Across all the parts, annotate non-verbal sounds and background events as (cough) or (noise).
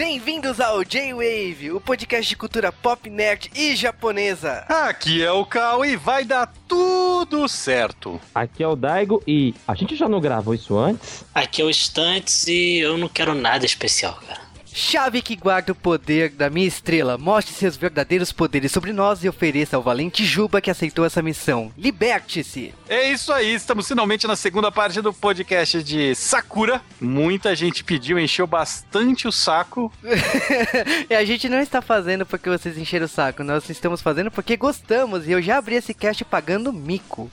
Bem-vindos ao J-Wave, o podcast de cultura pop, nerd e japonesa. Aqui é o Cal e vai dar tudo certo. Aqui é o Daigo e a gente já não gravou isso antes? Aqui é o Estantes e eu não quero nada especial, cara. Chave que guarda o poder da minha estrela, mostre seus verdadeiros poderes sobre nós e ofereça ao valente Juba que aceitou essa missão. Liberte-se! É isso aí, estamos finalmente na segunda parte do podcast de Sakura. Muita gente pediu, encheu bastante o saco. (laughs) e a gente não está fazendo porque vocês encheram o saco, nós estamos fazendo porque gostamos e eu já abri esse cast pagando mico.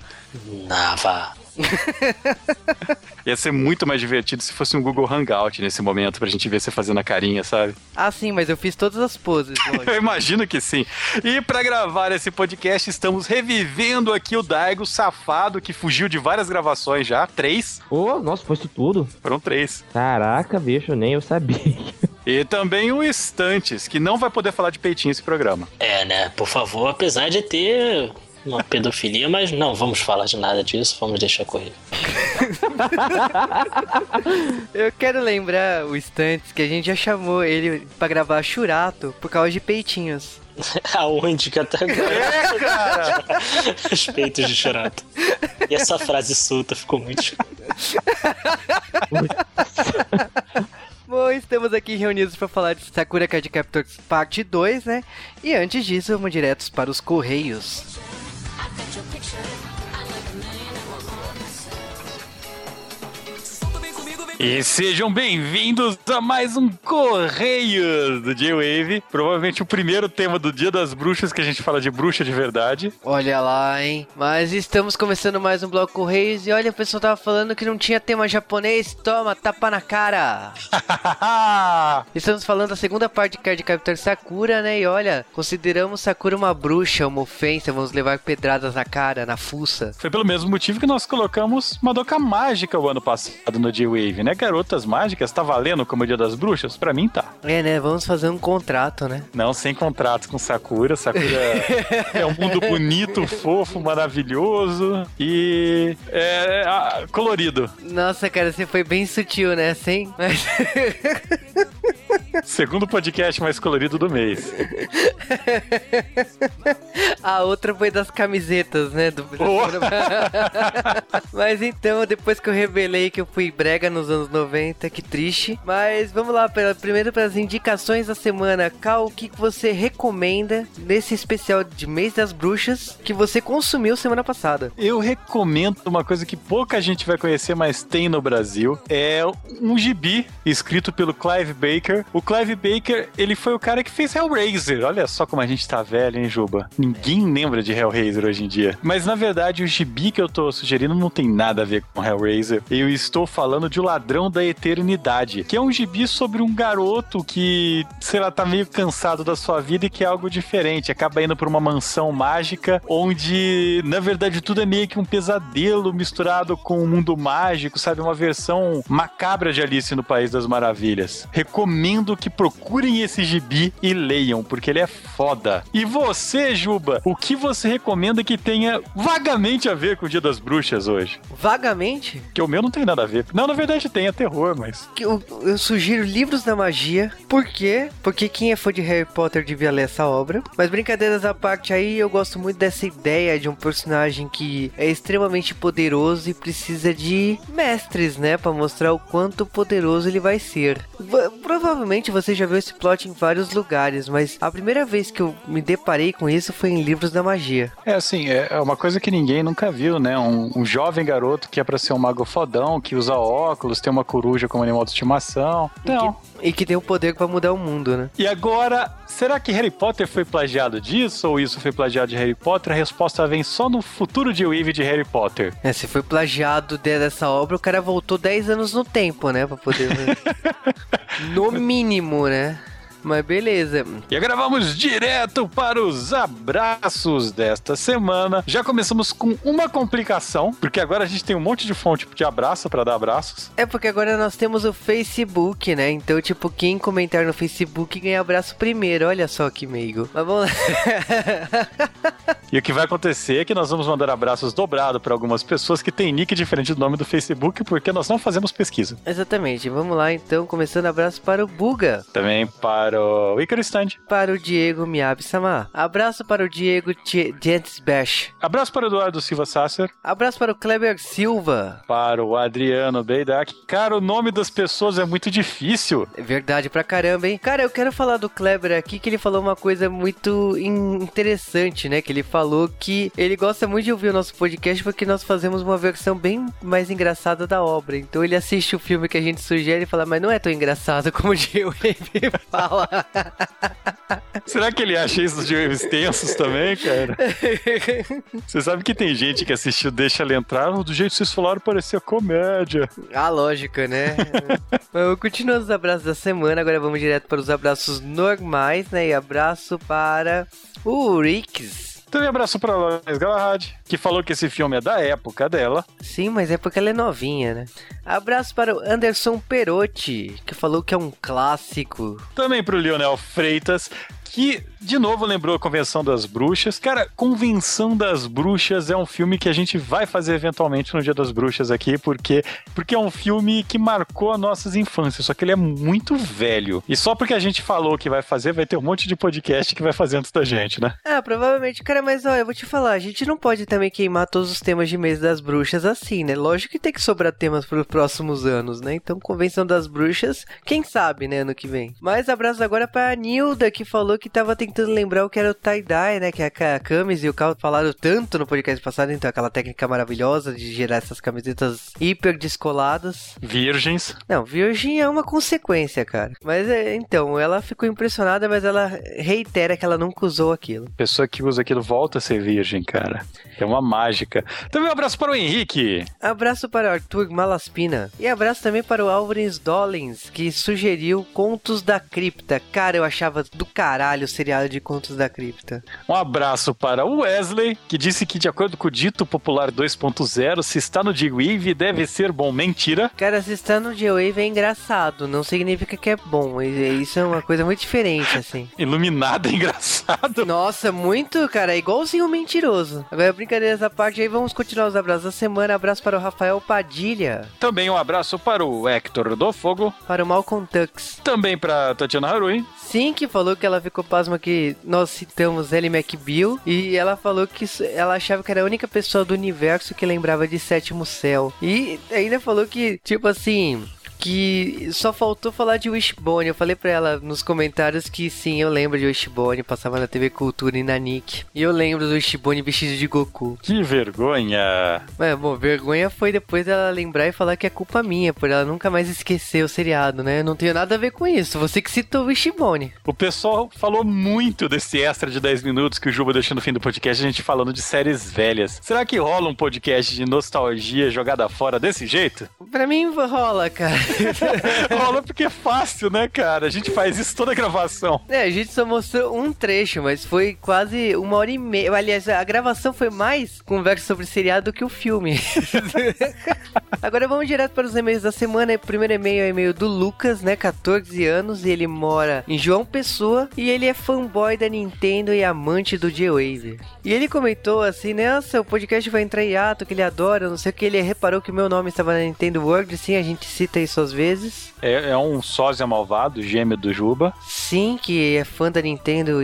Nava. Ia ser muito mais divertido se fosse um Google Hangout nesse momento, pra gente ver você fazendo a carinha, sabe? Ah, sim, mas eu fiz todas as poses. (laughs) eu imagino que sim. E para gravar esse podcast, estamos revivendo aqui o Daigo safado, que fugiu de várias gravações já. Três. Ô, oh, nossa, foi isso tudo? Foram três. Caraca, bicho, nem eu sabia. E também o Estantes, que não vai poder falar de peitinho esse programa. É, né? Por favor, apesar de ter uma pedofilia, mas não vamos falar de nada disso, vamos deixar correr. (laughs) Eu quero lembrar o Stantes que a gente já chamou ele para gravar Churato por causa de peitinhos. (laughs) Aonde que até agora? É, cara! (laughs) Os peitos de Churato. E essa frase solta ficou muito. Bom, estamos aqui reunidos para falar de Sakura Card Captors Parte 2, né? E antes disso, vamos diretos para os Correios. E sejam bem-vindos a mais um Correios do J-Wave. Provavelmente o primeiro tema do Dia das Bruxas que a gente fala de bruxa de verdade. Olha lá, hein? Mas estamos começando mais um bloco Correios e olha, o pessoal tava falando que não tinha tema japonês. Toma, tapa na cara! (laughs) estamos falando da segunda parte de Card Captor Sakura, né? E olha, consideramos Sakura uma bruxa, uma ofensa, vamos levar pedradas na cara, na fuça. Foi pelo mesmo motivo que nós colocamos Madoka Mágica o ano passado no J-Wave, né? Garotas Mágicas tá valendo como o Dia das Bruxas? Pra mim tá. É, né? Vamos fazer um contrato, né? Não, sem contrato com Sakura. Sakura é um mundo bonito, (laughs) fofo, maravilhoso e é, é, colorido. Nossa, cara, você foi bem sutil, né? Sem. Mas... (laughs) Segundo podcast mais colorido do mês. A outra foi das camisetas, né? Do... Oh. (laughs) Mas então, depois que eu revelei que eu fui brega nos anos 90, que triste. Mas vamos lá, pela, primeiro para as indicações da semana. Cal, o que você recomenda nesse especial de Mês das Bruxas que você consumiu semana passada? Eu recomendo uma coisa que pouca gente vai conhecer, mas tem no Brasil. É um gibi escrito pelo Clive Baker. O Clive Baker, ele foi o cara que fez Hellraiser. Olha só como a gente tá velho, hein, Juba? Ninguém lembra de Hellraiser hoje em dia. Mas na verdade, o gibi que eu tô sugerindo não tem nada a ver com Hellraiser. Eu estou falando de O Ladrão da Eternidade, que é um gibi sobre um garoto que, sei lá, tá meio cansado da sua vida e que é algo diferente. Acaba indo pra uma mansão mágica onde, na verdade, tudo é meio que um pesadelo misturado com um mundo mágico, sabe? Uma versão macabra de Alice no País das Maravilhas. Recomendo que procurem esse gibi e leiam, porque ele é foda. E você, Juba, o que você recomenda que tenha vagamente a ver com o Dia das Bruxas hoje? Vagamente? Que o meu não tem nada a ver. Não, na verdade tem, é terror, mas. Eu, eu sugiro livros da magia. Por quê? Porque quem é fã de Harry Potter devia ler essa obra. Mas brincadeiras à parte aí, eu gosto muito dessa ideia de um personagem que é extremamente poderoso e precisa de mestres, né? para mostrar o quanto poderoso ele vai ser. Provavelmente você já viu esse plot em vários lugares, mas a primeira vez que eu me deparei com isso foi em livros da magia. É assim, é uma coisa que ninguém nunca viu, né? Um, um jovem garoto que é para ser um mago fodão, que usa óculos, tem uma coruja como animal de estimação. Não. E que tem o poder para mudar o mundo, né? E agora, será que Harry Potter foi plagiado disso? Ou isso foi plagiado de Harry Potter? A resposta vem só no futuro de Weave de Harry Potter. É, se foi plagiado dessa obra, o cara voltou 10 anos no tempo, né? Pra poder. (laughs) no mínimo, né? Mas beleza. E agora vamos direto para os abraços desta semana. Já começamos com uma complicação, porque agora a gente tem um monte de fonte de abraço para dar abraços. É porque agora nós temos o Facebook, né? Então, tipo, quem comentar no Facebook ganha abraço primeiro. Olha só que meigo. Mas vamos lá. (laughs) E o que vai acontecer é que nós vamos mandar abraços dobrados para algumas pessoas que têm nick diferente do nome do Facebook, porque nós não fazemos pesquisa. Exatamente. Vamos lá então, começando abraço para o Buga, Também para o Icaro Stand. para o Diego Miyabi-sama. Abraço para o Diego Gentes Bash. Abraço para o Eduardo Silva Sasser. Abraço para o Kleber Silva. Para o Adriano Beidak. Cara, o nome das pessoas é muito difícil. É verdade pra caramba, hein? Cara, eu quero falar do Kleber aqui, que ele falou uma coisa muito in- interessante, né? Que ele falou que ele gosta muito de ouvir o nosso podcast porque nós fazemos uma versão bem mais engraçada da obra. Então ele assiste o filme que a gente sugere e fala, mas não é tão engraçado como o Gil fala. (laughs) Será que ele acha isso de extensos também, cara? (laughs) Você sabe que tem gente que assistiu Deixa Ela Entrar, do jeito que vocês falaram, parecia comédia. A lógica, né? (laughs) Bom, Continuando os abraços da semana, agora vamos direto para os abraços normais, né? E abraço para o Rix. Também abraço pra Lois Galahad, que falou que esse filme é da época dela. Sim, mas é porque ela é novinha, né? Abraço para o Anderson Perotti, que falou que é um clássico. Também pro Lionel Freitas, que de novo lembrou a Convenção das Bruxas. Cara, Convenção das Bruxas é um filme que a gente vai fazer eventualmente no Dia das Bruxas aqui, porque, porque é um filme que marcou as nossas infâncias, só que ele é muito velho. E só porque a gente falou que vai fazer, vai ter um monte de podcast que vai fazer antes da gente, né? Ah, provavelmente, cara, mas olha, eu vou te falar, a gente não pode também queimar todos os temas de mês das bruxas assim, né? Lógico que tem que sobrar temas para os próximos anos, né? Então, Convenção das Bruxas, quem sabe, né, ano que vem. Mas abraço agora pra Nilda, que falou que tava tentando lembrar o que era o tie-dye, né? Que a Ca- a Camis e o Cal falaram tanto no podcast passado, então aquela técnica maravilhosa de gerar essas camisetas hiper descoladas. Virgens. Não, virgem é uma consequência, cara. Mas é, então, ela ficou impressionada, mas ela reitera que ela nunca usou aquilo. Pessoa que usa aquilo volta a ser virgem, cara. É uma mágica. Também um abraço para o Henrique. Abraço para o Arthur Malaspina. E abraço também para o Álvares Dollins, que sugeriu Contos da Cripta. Cara, eu achava do caralho o seriado de Contos da Cripta. Um abraço para o Wesley, que disse que, de acordo com o dito popular 2.0, se está no D-Wave deve ser bom. Mentira. Cara, se está no G-Wave é engraçado, não significa que é bom. Isso é uma coisa muito diferente, assim. (laughs) Iluminado é engraçado. Nossa, muito, cara, é igualzinho o mentiroso. Agora, brincadeiras à parte, aí vamos continuar os abraços da semana. Abraço para o Rafael Padilha, Também um abraço para o Hector do Fogo. para o Malcolm Tux. Também para Tatiana Harui. Sim, que falou que ela ficou pasma que nós citamos Ellie McBeal e ela falou que ela achava que era a única pessoa do universo que lembrava de Sétimo Céu. E ainda falou que, tipo assim, que só faltou falar de Wishbone. Eu falei pra ela nos comentários que sim, eu lembro de Wishbone, passava na TV Cultura e na Nick. E eu lembro do Wishbone vestido de Goku. Que vergonha. Mas, bom, vergonha foi depois dela lembrar e falar que é culpa minha, por ela nunca mais esquecer o seriado, né? Eu não tenho nada a ver com isso. Você que citou o Wishbone. O pessoal falou muito desse extra de 10 minutos que o Juba deixou no fim do podcast, a gente falando de séries velhas. Será que rola um podcast de nostalgia jogada fora desse jeito? Pra mim rola, cara. (laughs) rola porque é fácil, né, cara? A gente faz isso toda a gravação. É, a gente só mostrou um trecho, mas foi quase uma hora e meia. Aliás, a gravação foi mais conversa sobre seriado do que o filme. (laughs) Agora vamos direto para os e-mails da semana. O primeiro e-mail é o e-mail do Lucas, né? 14 anos, e ele mora em João Pessoa e ele é fanboy da Nintendo e amante do J-Wave. E ele comentou assim: Nossa, o podcast vai entrar em ato, que ele adora, não sei o que. Ele reparou que o meu nome estava na Nintendo World, sim, a gente cita isso às vezes. É, é um sósia malvado, gêmeo do Juba. Sim, que é fã da Nintendo,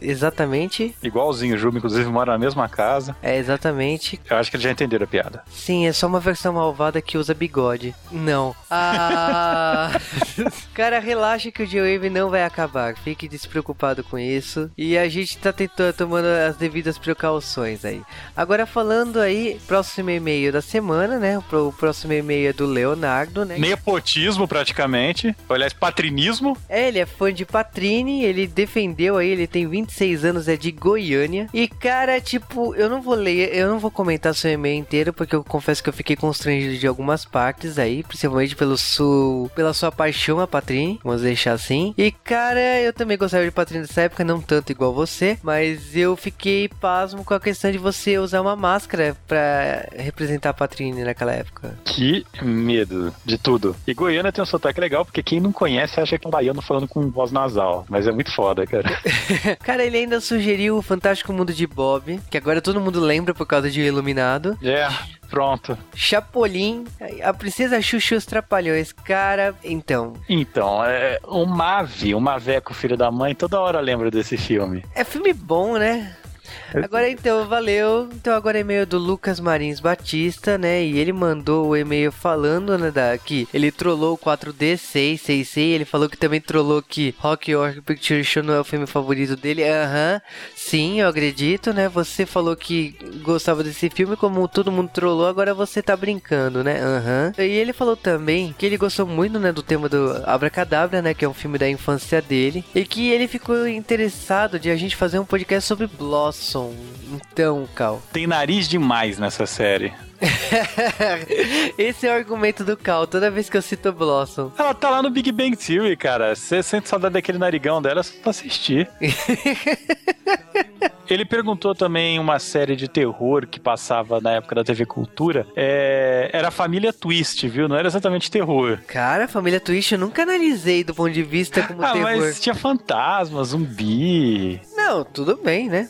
exatamente. Igualzinho o Juba, inclusive mora na mesma casa. É, exatamente. Eu acho que eles já entenderam a piada. Sim, é só uma versão malvada que usa bigode. Não. Ah. (laughs) Cara, relaxa que o G-Wave não vai acabar. Fique despreocupado com isso. E a gente tá tentando, tomando as devidas precauções aí. Agora falando aí, próximo e-mail da semana, né? O próximo e-mail é do Leonardo, né? Nepotismo, praticamente. Aliás, patrinismo. É, ele é fã de Patrine, ele defendeu aí, ele tem 26 anos, é de Goiânia. E cara, tipo, eu não vou ler, eu não vou comentar seu e-mail inteiro, porque eu confesso que eu fiquei constrangido de algumas partes aí, principalmente pelo su... pela sua paixão a Patrine, vamos deixar assim. E cara, eu também gostava de Patrine dessa época, não tanto igual você, mas eu fiquei pasmo com a questão de você usar uma máscara pra representar a Patrine naquela época. Que medo de tudo. Tudo. E Goiânia tem um sotaque legal, porque quem não conhece acha que é um baiano falando com voz nasal. Mas é muito foda, cara. (laughs) Cara, ele ainda sugeriu o Fantástico Mundo de Bob, que agora todo mundo lembra por causa de Iluminado. É, pronto. Chapolin, a Princesa Xuxa os Trapalhões. Cara, então. Então, é o Mave, o Maveco, filho da mãe, toda hora lembra desse filme. É filme bom, né? Agora então, valeu. Então agora é e-mail do Lucas Marins Batista, né? E ele mandou o e-mail falando, né, da, que ele trollou o 4D666. Ele falou que também trollou que Rock Horror Picture Show não é o filme favorito dele. Aham, sim, eu acredito, né? Você falou que gostava desse filme, como todo mundo trollou, agora você tá brincando, né? Aham. E ele falou também que ele gostou muito, né, do tema do Abracadabra, né? Que é um filme da infância dele. E que ele ficou interessado de a gente fazer um podcast sobre Blossom. Então, Cal. Tem nariz demais nessa série. (laughs) Esse é o argumento do Cal, toda vez que eu cito Blossom. Ela tá lá no Big Bang Theory, cara. Você sente saudade daquele narigão dela, é só pra assistir. (laughs) Ele perguntou também uma série de terror que passava na época da TV Cultura. É... Era a Família Twist, viu? Não era exatamente terror. Cara, família Twist eu nunca analisei do ponto de vista como (laughs) ah, terror. mas tinha fantasma, zumbi. Não, tudo bem, né?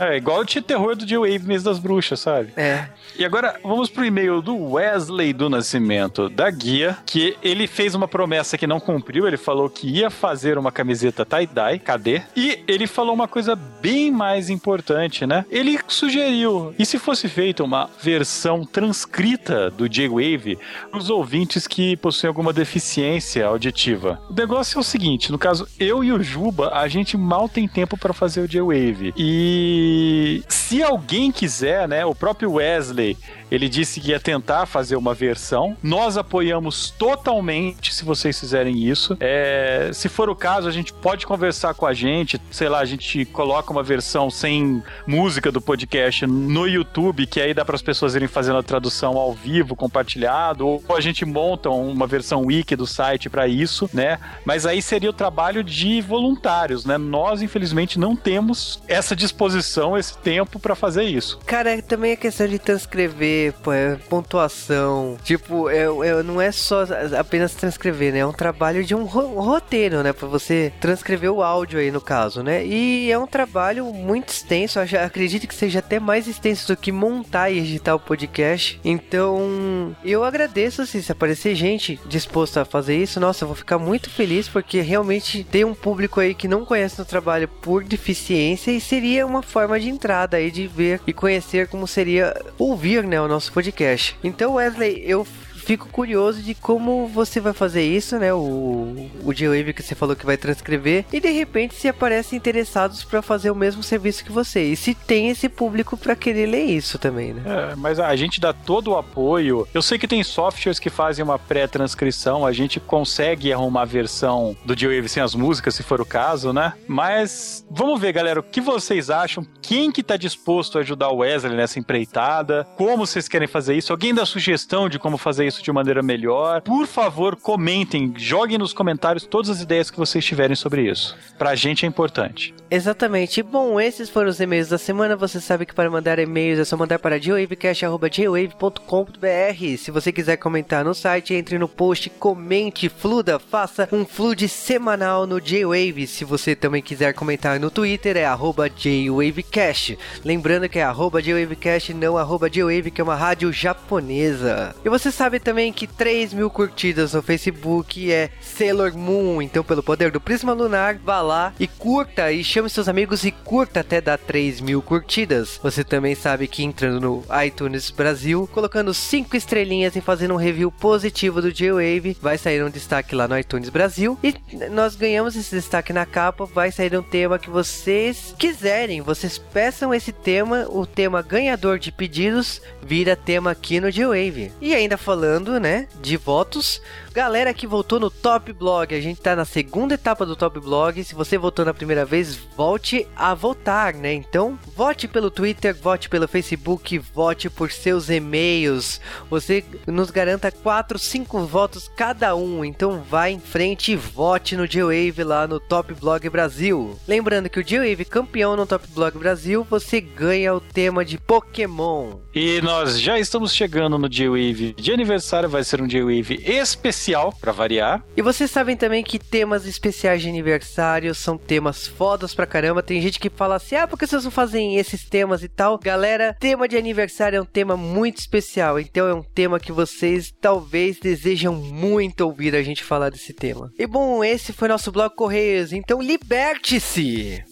É, igual tinha terror do J-Wave Mês das Bruxas, sabe? É. E agora vamos pro e-mail do Wesley do Nascimento da Guia, que ele fez uma promessa que não cumpriu. Ele falou que ia fazer uma camiseta tie-dye. Cadê? E ele falou uma coisa bem mais importante, né? Ele sugeriu, e se fosse feita uma versão transcrita do J-Wave para os ouvintes que possuem alguma deficiência auditiva? O negócio é o seguinte: no caso, eu e o Juba, a gente mal tem tempo para fazer o J-Wave. E se alguém quiser, né? O próprio Wesley ele disse que ia tentar fazer uma versão. Nós apoiamos totalmente se vocês fizerem isso. É, se for o caso, a gente pode conversar com a gente. Sei lá, a gente coloca uma versão sem música do podcast no YouTube, que aí dá para as pessoas irem fazendo a tradução ao vivo, compartilhado, ou a gente monta uma versão wiki do site para isso, né? Mas aí seria o trabalho de voluntários, né? Nós, infelizmente, não temos essa disposição, esse tempo para fazer isso. Cara, também a questão de transcrever é pontuação. Tipo, é, é- não é só apenas transcrever, né? É um trabalho de um ro- roteiro, né? Pra você transcrever o áudio aí, no caso, né? E é um trabalho muito extenso. Eu acredito que seja até mais extenso do que montar e editar o podcast. Então, eu agradeço, assim, se aparecer gente disposta a fazer isso. Nossa, eu vou ficar muito feliz porque realmente tem um público aí que não conhece o trabalho por deficiência e seria uma forma de entrada aí de ver e conhecer como seria ouvir, né, o nosso podcast. Então, Wesley, eu fico curioso de como você vai fazer isso, né? O, o J-Wave que você falou que vai transcrever. E de repente se aparecem interessados para fazer o mesmo serviço que você. E se tem esse público para querer ler isso também, né? É, mas a gente dá todo o apoio. Eu sei que tem softwares que fazem uma pré-transcrição, a gente consegue arrumar a versão do J-Wave sem as músicas, se for o caso, né? Mas vamos ver, galera, o que vocês acham? Quem que tá disposto a ajudar o Wesley nessa empreitada? Como vocês querem fazer isso? Alguém dá sugestão de como fazer isso de maneira melhor? Por favor, comentem, joguem nos comentários todas as ideias que vocês tiverem sobre isso. Pra gente é importante. Exatamente. Bom, esses foram os e-mails da semana. Você sabe que para mandar e-mails é só mandar para jwavecast.jwave.com.br. Se você quiser comentar no site, entre no post, comente, fluda, faça um flood semanal no J-Wave. Se você também quiser comentar no Twitter, é arroba JWavecast. Lembrando que é arroba JWavecast, não arroba JWave, que é uma rádio japonesa. E você sabe também que 3 mil curtidas no Facebook é Sailor Moon. Então, pelo poder do Prisma Lunar, vá lá e curta e chame seus amigos e curta até dar 3 mil curtidas. Você também sabe que entrando no iTunes Brasil, colocando 5 estrelinhas e fazendo um review positivo do J-Wave, vai sair um destaque lá no iTunes Brasil. E nós ganhamos esse destaque na capa, vai sair um tema que vocês quiserem. Vocês peçam esse tema, o tema ganhador de pedidos vira tema aqui no J-Wave. E ainda falando, né, de votos, galera que votou no Top Blog, a gente tá na segunda etapa do Top Blog. Se você votou na primeira vez, volte a votar, né? Então, vote pelo Twitter, vote pelo Facebook, vote por seus e-mails. Você nos garanta 4, 5 votos cada um. Então, vá em frente e vote no J-Wave lá no Top Blog Brasil. Lembrando que o J-Wave campeão no Top Blog Brasil, você ganha o tema de Pokémon. E nós já estamos chegando no J-Wave de aniversário vai ser um J-Wave especial, pra variar. E vocês sabem também que temas especiais de aniversário são temas fodas pra caramba. Tem gente que fala assim, ah, por que vocês não fazem esses temas e tal? Galera, tema de aniversário é um tema muito especial, então é um tema que vocês talvez desejam muito ouvir a gente falar desse tema. E bom, esse foi nosso blog Correios, então liberte-se!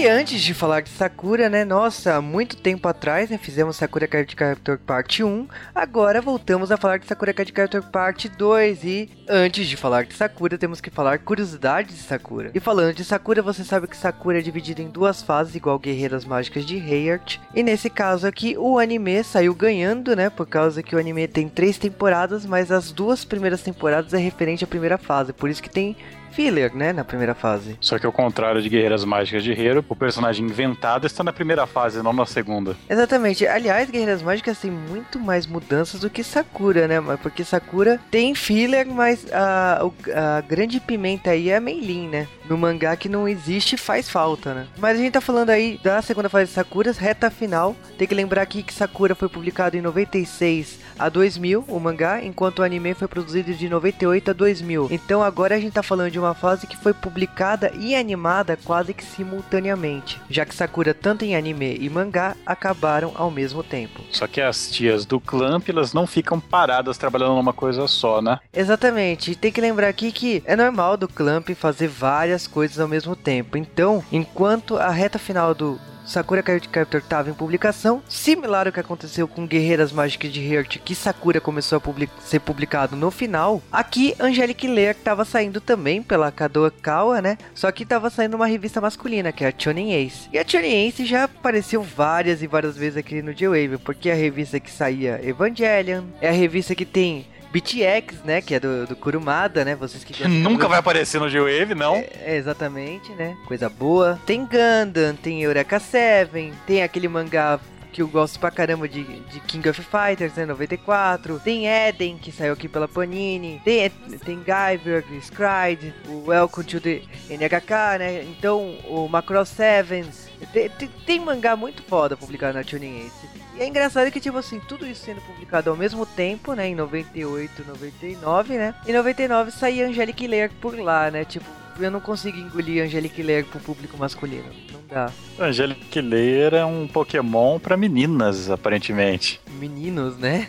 E antes de falar de Sakura, né? Nossa, muito tempo atrás, né? Fizemos Sakura Card Captor Parte 1. Agora voltamos a falar de Sakura Card Captor Parte 2. E antes de falar de Sakura, temos que falar curiosidades de Sakura. E falando de Sakura, você sabe que Sakura é dividido em duas fases, igual Guerreiras Mágicas de Heart. E nesse caso aqui, o anime saiu ganhando, né? Por causa que o anime tem três temporadas, mas as duas primeiras temporadas é referente à primeira fase. Por isso que tem filler, né? Na primeira fase. Só que ao contrário de Guerreiras Mágicas de Hero, o personagem inventado está na primeira fase, não na segunda. Exatamente. Aliás, Guerreiras Mágicas tem muito mais mudanças do que Sakura, né? Porque Sakura tem filler, mas a, a grande pimenta aí é a Meilin, né? No mangá que não existe, faz falta, né? Mas a gente tá falando aí da segunda fase de Sakura, reta final. Tem que lembrar aqui que Sakura foi publicado em 96 a 2000, o mangá, enquanto o anime foi produzido de 98 a 2000. Então agora a gente tá falando de uma fase que foi publicada e animada quase que simultaneamente, já que Sakura tanto em anime e mangá acabaram ao mesmo tempo. Só que as tias do Clamp, elas não ficam paradas trabalhando numa coisa só, né? Exatamente, e tem que lembrar aqui que é normal do Clamp fazer várias coisas ao mesmo tempo. Então, enquanto a reta final do Sakura Card Captor estava em publicação, similar ao que aconteceu com Guerreiras Mágicas de Heart, que Sakura começou a public- ser publicado no final, aqui Angelic Lair estava saindo também pela Kadokawa, né? Só que estava saindo uma revista masculina, que é a Shonen Ace. E a Shonen Ace já apareceu várias e várias vezes aqui no J-Wave, porque é a revista que saía Evangelion, é a revista que tem BTX, né? Que é do, do Kurumada, né? Vocês que (laughs) Nunca vai aparecer no G-Wave, não. é, exatamente, né? Coisa boa. Tem Gundam, tem Eureka 7, tem aquele mangá que eu gosto pra caramba de, de King of Fighters, né? 94. Tem Eden, que saiu aqui pela Panini. Tem, tem Guyver, Scryde, o Welcome to the NHK, né? Então, o Macross 7. Tem, tem, tem mangá muito foda publicado na Ace. E é engraçado que, tipo assim, tudo isso sendo publicado ao mesmo tempo, né? Em 98, 99, né? Em 99 saía Angelic Lair por lá, né? Tipo, eu não consigo engolir Angelic Lair pro público masculino. Não dá. Angelic Layer é um Pokémon pra meninas, aparentemente. Meninos, né?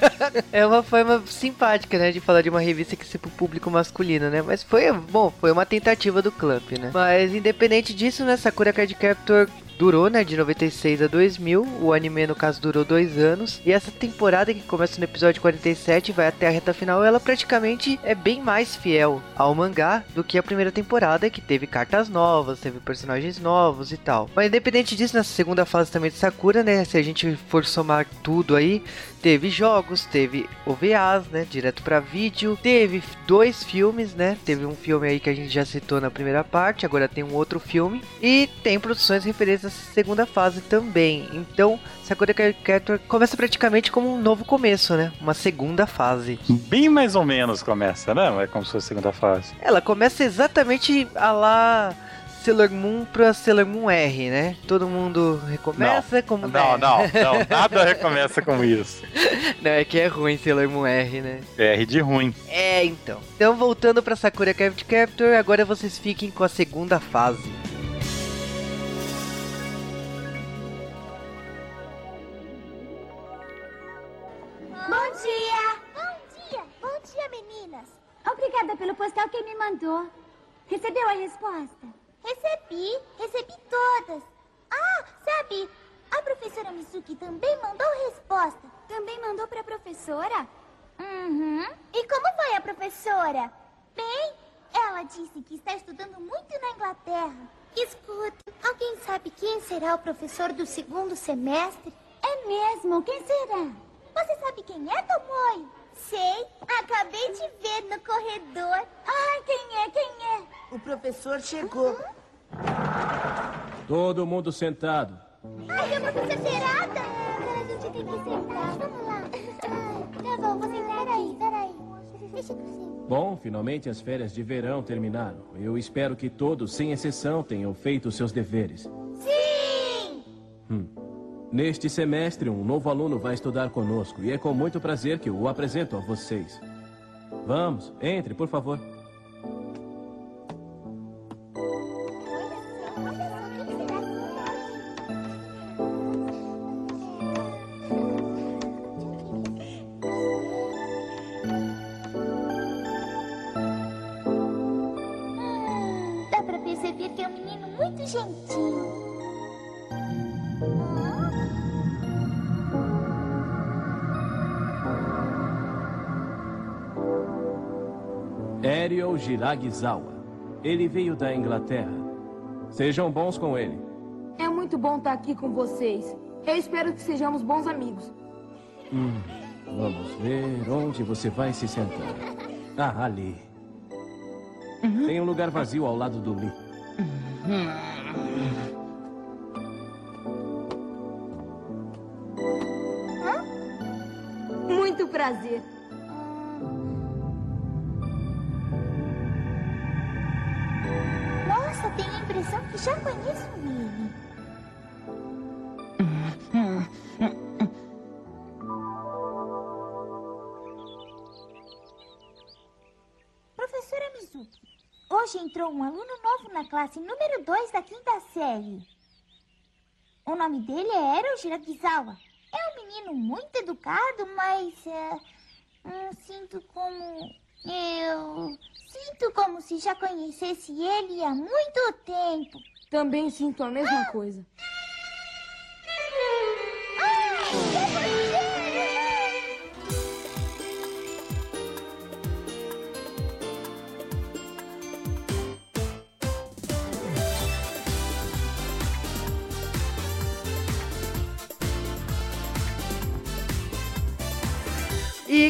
(laughs) é uma forma simpática, né? De falar de uma revista que se pro público masculino, né? Mas foi, bom, foi uma tentativa do Clamp, né? Mas independente disso, né? Sakura Card Captor durou, né, de 96 a 2000. O anime, no caso, durou dois anos. E essa temporada que começa no episódio 47 e vai até a reta final, ela praticamente é bem mais fiel ao mangá do que a primeira temporada, que teve cartas novas, teve personagens novos e tal. Mas independente disso, nessa segunda fase também de Sakura, né, se a gente for somar tudo aí, teve jogos, teve OVAs, né, direto pra vídeo, teve dois filmes, né, teve um filme aí que a gente já citou na primeira parte, agora tem um outro filme, e tem produções referentes à segunda fase também. Então, Sakura Card começa praticamente como um novo começo, né, uma segunda fase. Bem mais ou menos começa, né? É como se fosse a segunda fase. Ela começa exatamente a lá Sailor Moon pra Sailor Moon R, né? Todo mundo recomeça como Não, é. não, não. (laughs) Nada recomeça com isso. Não, é que é ruim Sailor Moon R, né? R de ruim. É, então. Então, voltando pra Sakura Card Captor, agora vocês fiquem com a segunda fase. Bom dia! Bom dia! Bom dia, meninas! Obrigada pelo postal que me mandou. Recebeu a resposta? Recebi, recebi todas. Ah, sabe, a professora Mizuki também mandou resposta. Também mandou para a professora? Uhum. E como foi a professora? Bem, ela disse que está estudando muito na Inglaterra. Escuta, alguém sabe quem será o professor do segundo semestre? É mesmo? Quem será? Você sabe quem é, Tomoe? Sei, acabei de ver no corredor. Ai, quem é, quem é? O professor chegou. Todo mundo sentado. Ai, a professora Gerada! A gente tem que sentar. Vamos lá. Tá bom, vou sentar aí. Peraí. Bom, finalmente as férias de verão terminaram. Eu espero que todos, sem exceção, tenham feito seus deveres. Sim! Hum. Neste semestre, um novo aluno vai estudar conosco e é com muito prazer que o apresento a vocês. Vamos, entre, por favor. Giragizawa. Ele veio da Inglaterra. Sejam bons com ele. É muito bom estar aqui com vocês. Eu espero que sejamos bons amigos. Hum, vamos ver onde você vai se sentar. Ah, ali. Tem um lugar vazio ao lado do Lee. Muito prazer. Impressão que já conheço ele. Professora Mizuki, hoje entrou um aluno novo na classe número 2 da quinta série. O nome dele é Ero Shirakizawa. É um menino muito educado, mas é, hum, sinto como eu sinto como se já conhecesse ele há muito tempo. Também sinto a mesma coisa.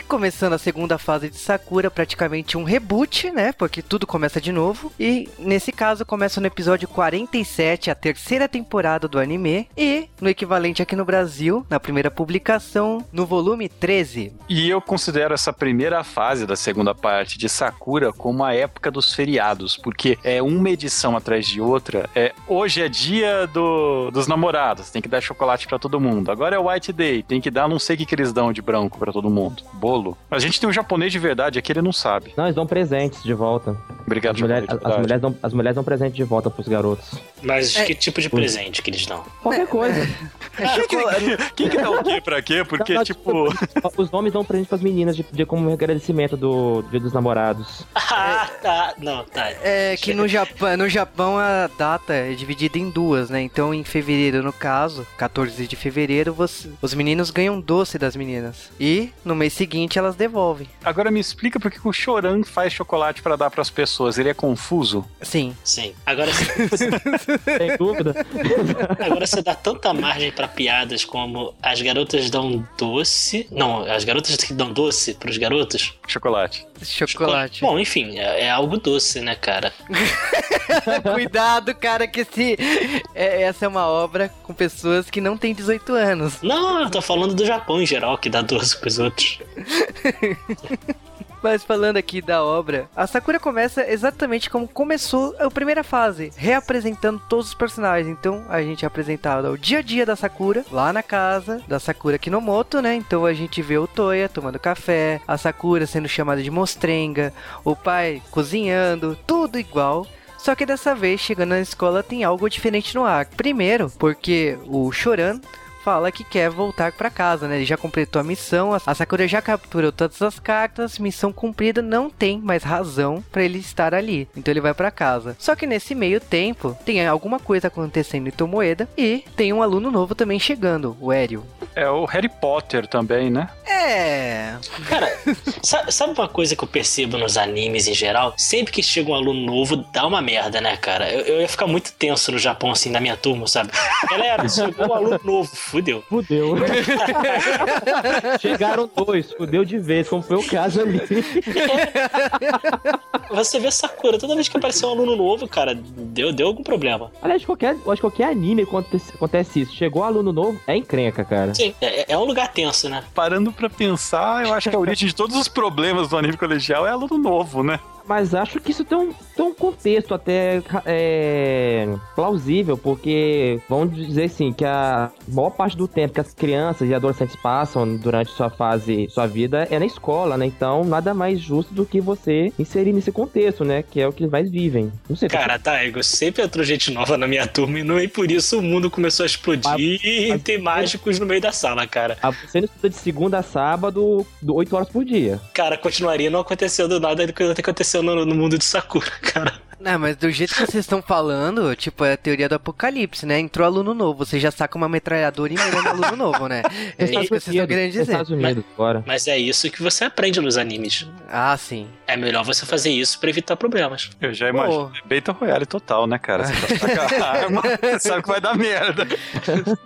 Começando a segunda fase de Sakura, praticamente um reboot, né? Porque tudo começa de novo. E nesse caso começa no episódio 47, a terceira temporada do anime. E no equivalente aqui no Brasil, na primeira publicação, no volume 13. E eu considero essa primeira fase da segunda parte de Sakura como a época dos feriados, porque é uma edição atrás de outra. É hoje é dia do, dos namorados, tem que dar chocolate pra todo mundo. Agora é White Day, tem que dar não sei o que, que eles dão de branco pra todo mundo. Bolo. A gente tem um japonês de verdade aqui, ele não sabe. Não, eles dão presentes de volta. Obrigado, As, de as, as mulheres dão, as mulheres dão presente de volta pros garotos. Mas que tipo de presente que eles dão? Qualquer coisa. (laughs) É chocolate. Quem que dá o quê pra quê? Porque, Não, tipo. Os homens dão presente pras meninas de, de como agradecimento do Dia dos Namorados. Ah, tá. Não, tá. É que no Japão, no Japão a data é dividida em duas, né? Então em fevereiro, no caso, 14 de fevereiro, você- os meninos ganham doce das meninas. E no mês seguinte elas devolvem. Agora me explica por que o Choran faz chocolate pra dar pras pessoas. Ele é confuso? Sim. Sim. Agora, você- (laughs) Sem dúvida. agora você dá tanta margem pra piadas como as garotas dão doce. Não, as garotas que dão doce pros garotos. Chocolate. Chocolate. Bom, enfim, é, é algo doce, né, cara? (laughs) Cuidado, cara, que esse, é- essa é uma obra com pessoas que não têm 18 anos. Não, eu tô falando do Japão em geral, que dá doce pros outros. (laughs) Mas falando aqui da obra, a Sakura começa exatamente como começou a primeira fase, reapresentando todos os personagens. Então a gente é apresentado ao dia a dia da Sakura, lá na casa da Sakura Kinomoto, né? Então a gente vê o Toya tomando café, a Sakura sendo chamada de mostrenga, o pai cozinhando, tudo igual. Só que dessa vez, chegando na escola, tem algo diferente no ar. Primeiro, porque o Choran fala que quer voltar pra casa, né? Ele já completou a missão, a Sakura já capturou todas as cartas, missão cumprida, não tem mais razão pra ele estar ali. Então ele vai pra casa. Só que nesse meio tempo, tem alguma coisa acontecendo em Tomoeda e tem um aluno novo também chegando, o Hélio. É o Harry Potter também, né? É. Cara, sa- sabe uma coisa que eu percebo nos animes em geral? Sempre que chega um aluno novo, dá uma merda, né, cara? Eu, eu ia ficar muito tenso no Japão, assim, na minha turma, sabe? Galera, chegou um aluno novo, fudeu. Fudeu. (laughs) Chegaram dois, fudeu de vez, como foi o caso ali. (laughs) você vê Sakura, toda vez que apareceu um aluno novo, cara, deu, deu algum problema. Aliás, qualquer, eu acho que qualquer anime acontece, acontece isso. Chegou aluno novo, é encrenca, cara. Sim, é, é um lugar tenso, né? Parando pra pensar, eu acho que a origem de todos os problemas do anime colegial é aluno novo, né? Mas acho que isso tem um, tem um contexto até é, plausível, porque vamos dizer assim, que a maior parte do tempo que as crianças e adolescentes passam durante sua fase, sua vida, é na escola, né? Então, nada mais justo do que você inserir nesse contexto, né? Que é o que eles mais vivem. Não sei. Cara, tá, Ego, sempre entrou gente nova na minha turma e não é por isso o mundo começou a explodir Mas- e mas- tem mágicos no meio da sala, cara. Ah, Você não estuda de segunda a sábado, do 8 horas por dia. Cara, continuaria não acontecendo nada do que aconteceu no, no mundo de Sakura, (laughs) cara. Não, mas do jeito que vocês estão falando, tipo, é a teoria do apocalipse, né? Entrou aluno novo, você já saca uma metralhadora e mira no aluno novo, né? É isso que vocês estão querendo dizer. Estados Unidos, agora. Mas é isso que você aprende nos animes. Ah, sim. É melhor você fazer isso pra evitar problemas. Eu já imagino. É Battle Royale total, né, cara? Você tá (laughs) arma, sabe que vai dar merda.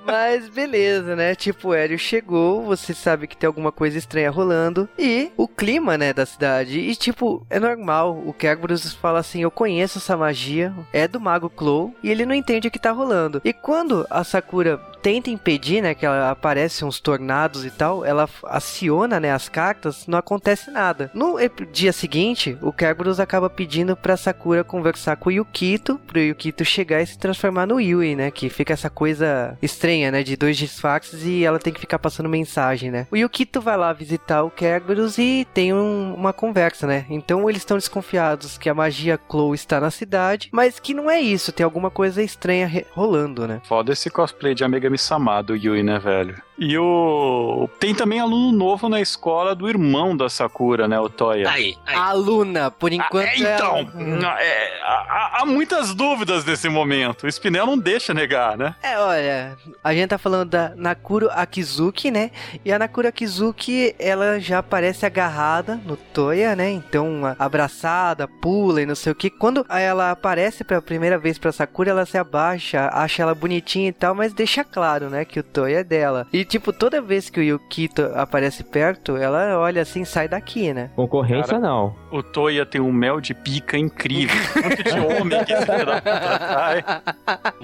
Mas beleza, né? Tipo, o Hélio chegou, você sabe que tem alguma coisa estranha rolando. E o clima, né, da cidade. E tipo, é normal. O Kerberos fala assim: Eu conheço essa magia, é do Mago Clow. E ele não entende o que tá rolando. E quando a Sakura tenta impedir, né, que ela aparece uns tornados e tal, ela aciona, né, as cartas, não acontece nada. No dia seguinte, o Kerberos acaba pedindo pra Sakura conversar com o Yukito, pro Yukito chegar e se transformar no Yui, né, que fica essa coisa estranha, né, de dois disfarces e ela tem que ficar passando mensagem, né. O Yukito vai lá visitar o Kerberos e tem um- uma conversa, né. Então eles estão desconfiados que a magia Clow está na cidade, mas que não é isso, tem alguma coisa estranha rolando, né. Foda esse cosplay de Amega Misama do Yui, né, velho? E o. Tem também aluno novo na escola do irmão da Sakura, né, o Toya. Aí, aí. A Luna, por enquanto Ah, então, ela- é, há, há muitas dúvidas nesse momento. O Spinel não deixa negar, né? É, olha, a gente tá falando da Nakuro Akizuki, né? E a Nakuro Akizuki, ela já aparece agarrada no Toya, né? Então, a- abraçada, pula e não sei o que. Quando ela aparece pela primeira vez pra Sakura, ela se abaixa, acha ela bonitinha e tal, mas deixa claro, né? Que o Toya é dela. E, tipo, toda vez que o Yukito aparece perto, ela olha assim, sai daqui, né? Concorrência Cara. não. O Toya tem um mel de pica incrível. (laughs) Quanto de homem que esse filho da puta atrai.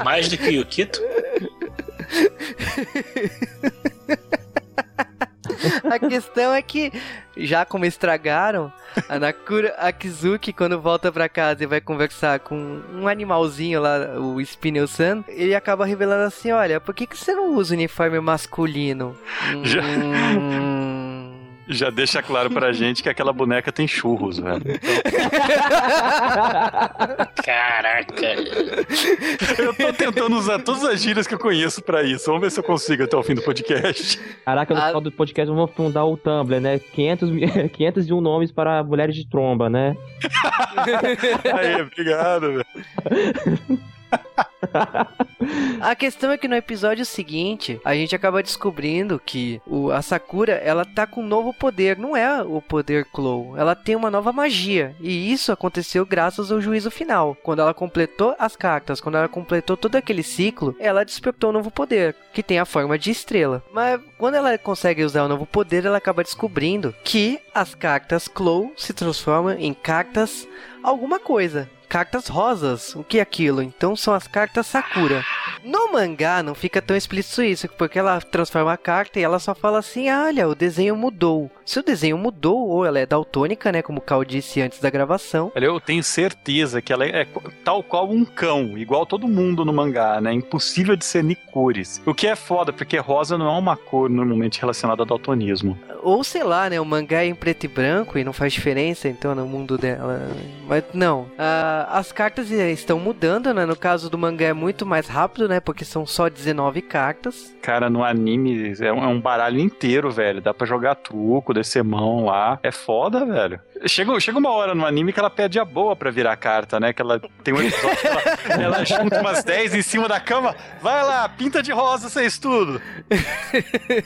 Mais do que o Yukito? (laughs) (laughs) A questão é que, já como estragaram, a Nakura Akizuki, quando volta pra casa e vai conversar com um animalzinho lá, o Spinel-san, ele acaba revelando assim: Olha, por que, que você não usa uniforme masculino? Já- Hum... Já deixa claro pra gente que aquela boneca tem churros, velho. Caraca. Eu tô tentando usar todas as gírias que eu conheço pra isso. Vamos ver se eu consigo até o fim do podcast. Caraca, no Ah. final do podcast vamos fundar o Tumblr, né? 500, mi- (laughs) 501 nomes para mulheres de tromba, né? (laughs) Aí, obrigado, velho. (laughs) (laughs) A questão é que no episódio seguinte, a gente acaba descobrindo que o, a Sakura, ela tá com um novo poder. Não é o poder Clow. Ela tem uma nova magia. E isso aconteceu graças ao juízo final. Quando ela completou as cartas, quando ela completou todo aquele ciclo, ela despertou um novo poder, que tem a forma de estrela. Mas quando ela consegue usar o novo poder, ela acaba descobrindo que as cartas Clow se transformam em cartas alguma coisa. Cartas rosas, o que é aquilo? Então são as cartas Sakura. No mangá não fica tão explícito isso, porque ela transforma a carta e ela só fala assim: olha, o desenho mudou. Se o desenho mudou, ou ela é daltônica, né? Como o Cal disse antes da gravação. Olha, eu tenho certeza que ela é tal qual um cão, igual todo mundo no mangá, né? Impossível de ser cores. O que é foda, porque rosa não é uma cor normalmente relacionada ao daltonismo. Ou sei lá, né? O mangá é em preto e branco e não faz diferença, então, no mundo dela. Mas não. Ah, as cartas estão mudando, né? No caso do mangá é muito mais rápido, né? Porque são só 19 cartas. Cara, no anime é um, é um baralho inteiro, velho. Dá pra jogar truco, descer mão lá. É foda, velho. Chega, chega uma hora no anime que ela pede a boa pra virar carta, né? Que ela tem um episódio que ela, (laughs) ela junta umas 10 em cima da cama. Vai lá, pinta de rosa esse estudo.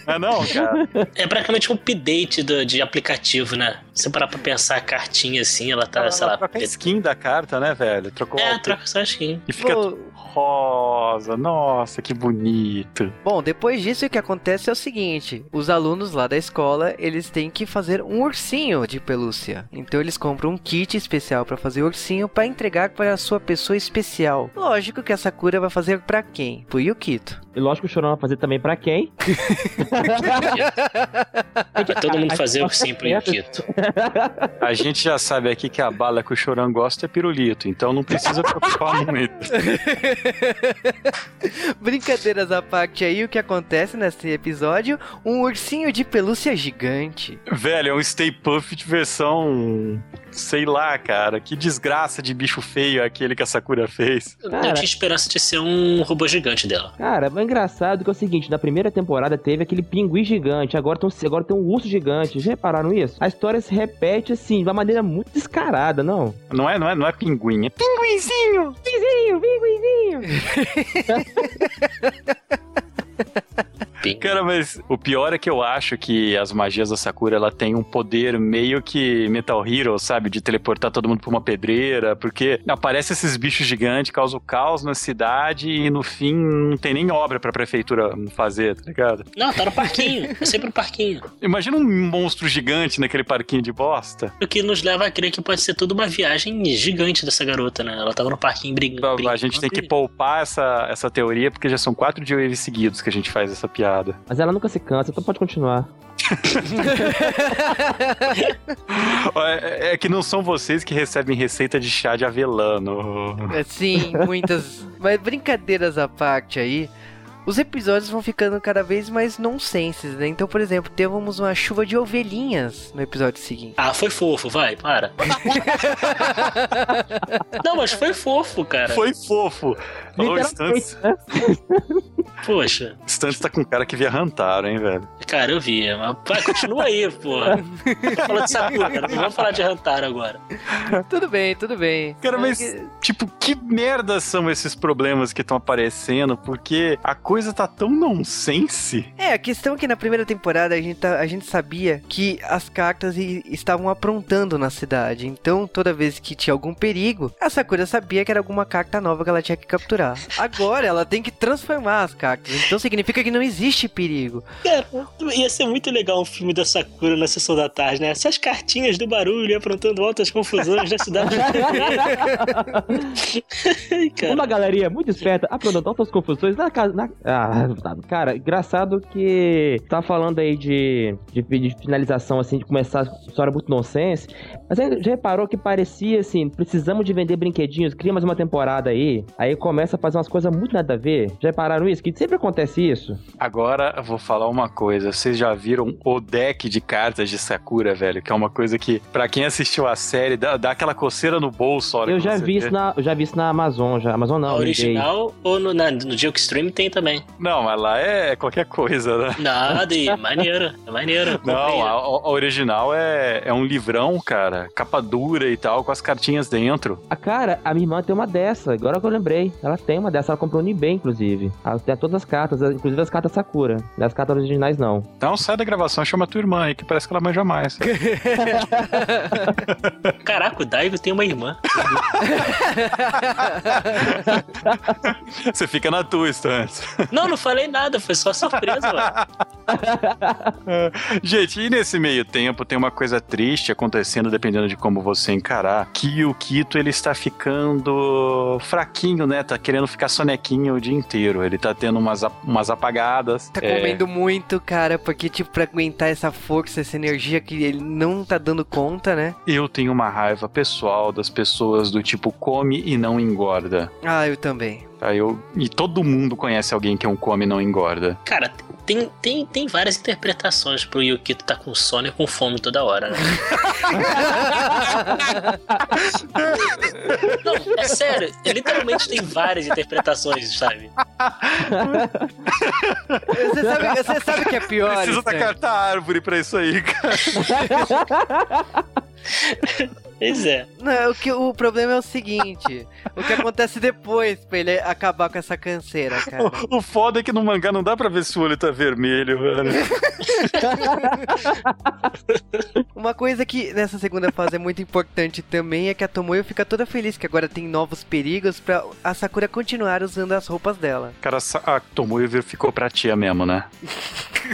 Não é não, cara? É praticamente um update do- de aplicativo, né? Se parar pra pensar a cartinha assim, ela tá, Ela, sei lá. ela troca a skin da carta, né, velho? Trocou É, troca só a skin. E fica Pô, rosa. Nossa, que bonito. Bom, depois disso o que acontece é o seguinte: os alunos lá da escola eles têm que fazer um ursinho de pelúcia. Então eles compram um kit especial pra fazer ursinho pra entregar para a sua pessoa especial. Lógico que a Sakura vai fazer pra quem? Pro Yukito. E lógico que o Chorão vai fazer também pra quem? Pra todo mundo (laughs) fazer o sim pro Yukito. A gente já sabe aqui que a bala que o Choran gosta é pirulito, então não precisa preocupar (laughs) muito. Brincadeiras à parte aí, o que acontece nesse episódio? Um ursinho de pelúcia gigante. Velho, é um Stay Puft versão. Sei lá, cara. Que desgraça de bicho feio é aquele que a Sakura fez. Eu Cara. tinha esperança de ser um robô gigante dela. Cara, é engraçado que é o seguinte, na primeira temporada teve aquele pinguim gigante, agora tem, um- agora tem um urso gigante. Já repararam isso? A história se repete assim, de uma maneira muito descarada, não? Não é, não é, não é pinguim, é pinguinzinho. Pinguinzinho, pinguinzinho! (laughs) Cara, mas o pior é que eu acho que as magias da Sakura ela tem um poder meio que Metal Hero, sabe? De teleportar todo mundo pra uma pedreira, porque aparece esses bichos gigantes, causam caos na cidade e no fim não tem nem obra pra prefeitura fazer, tá ligado? Não, tá no parquinho. É sempre no parquinho. Imagina um monstro gigante naquele parquinho de bosta. O que nos leva a crer que pode ser tudo uma viagem gigante dessa garota, né? Ela tava no parquinho brigando. A gente tem que poupar essa, essa teoria, porque já são quatro dias seguidos que a gente faz essa piada. Mas ela nunca se cansa, então pode continuar. (laughs) É, é que não são vocês que recebem receita de chá de avelano. É, Sim, muitas. (laughs) Mas brincadeiras à parte aí. Os episódios vão ficando cada vez mais nonsenses, né? Então, por exemplo, temos uma chuva de ovelhinhas no episódio seguinte. Ah, foi fofo, vai, para. (laughs) Não, mas foi fofo, cara. Foi fofo. Falou Stunts. né? (laughs) Poxa, Stunts tá com cara que via Hantaro, hein, velho? cara, eu vi. Mas vai, continua aí, (laughs) porra. Falando de Sakura, não vamos falar de Hantaro agora. Tudo bem, tudo bem. Cara, mas, É, tipo, que merda são esses problemas que estão aparecendo? Porque a coisa tá tão nonsense. É, a questão é que na primeira temporada a gente, tá- a gente sabia que as cartas estavam aprontando na cidade. Então, toda vez que tinha algum perigo, a Sakura sabia que era alguma carta nova que ela tinha que capturar. Agora ela tem que transformar as cartas. Então significa que não existe perigo. Cara, ia ser muito legal um filme da Sakura na sessão da tarde, né? Essas cartinhas do barulho aprontando altas confusões na cidade. Cara. Uma galerinha muito esperta, aprontando altas confusões na casa. Na... Ah, cara, engraçado que tá falando aí de, de, de finalização, assim, de começar a história muito nonsense. Mas aí já reparou que parecia assim: precisamos de vender brinquedinhos, cria mais uma temporada aí. Aí começa a fazer umas coisas muito nada a ver. Já repararam isso? Que sempre acontece isso. Agora eu vou falar uma coisa. Vocês já viram o deck de cartas de Sakura, velho? Que é uma coisa que, pra quem assistiu a série, dá, dá aquela coceira no bolso. a hora Eu já vi vê. isso na, eu já vi isso na Amazon, já. Amazon não, A original ou no, na, no Joke Stream tem também. Não, mas lá é qualquer coisa, né? Nada, e maneiro, é maneiro. Não, a, a original é, é um livrão, cara. Capa dura e tal, com as cartinhas dentro. A cara, a minha irmã tem uma dessa, agora que eu lembrei. Ela tem uma dessa, ela comprou no eBay, inclusive. Ela tem todas as cartas, inclusive as cartas Sakura. As cartas originais não. Então sai da gravação, chama tua irmã aí, que parece que ela manja mais. (laughs) Caraca, o Daigo tem uma irmã. Você fica na tua, Stans. Não, não falei nada, foi só surpresa, mano. (laughs) Gente, e nesse meio tempo tem uma coisa triste acontecendo, dependendo de como você encarar, que o Kito ele está ficando fraquinho, né? Tá querendo ficar sonequinho o dia inteiro. Ele tá tendo umas, umas apagadas. Tá É, comendo muito, cara, porque, tipo, pra aguentar essa força, essa energia que ele não tá dando conta, né? eu tenho uma raiva pessoal das pessoas do tipo come e não engorda. Ah, eu também. Tá, eu, e todo mundo conhece alguém que é um come e não engorda. Cara, tem, tem, tem várias interpretações pro Yukito tá com sono e com fome toda hora, né? (laughs) Não, é sério, literalmente tem várias interpretações, sabe? Você sabe, você sabe que é pior, Preciso da carta árvore pra isso aí, cara. (laughs) Pois é. Não, o, que, o problema é o seguinte: o que acontece depois pra ele acabar com essa canseira, (laughs) cara. O, o foda é que no mangá não dá pra ver se o olho tá vermelho, velho. (laughs) Uma coisa que nessa segunda fase é muito importante também é que a Tomoyo fica toda feliz que agora tem novos perigos pra a Sakura continuar usando as roupas dela. Cara, a Tomoyo ficou pra tia mesmo, né?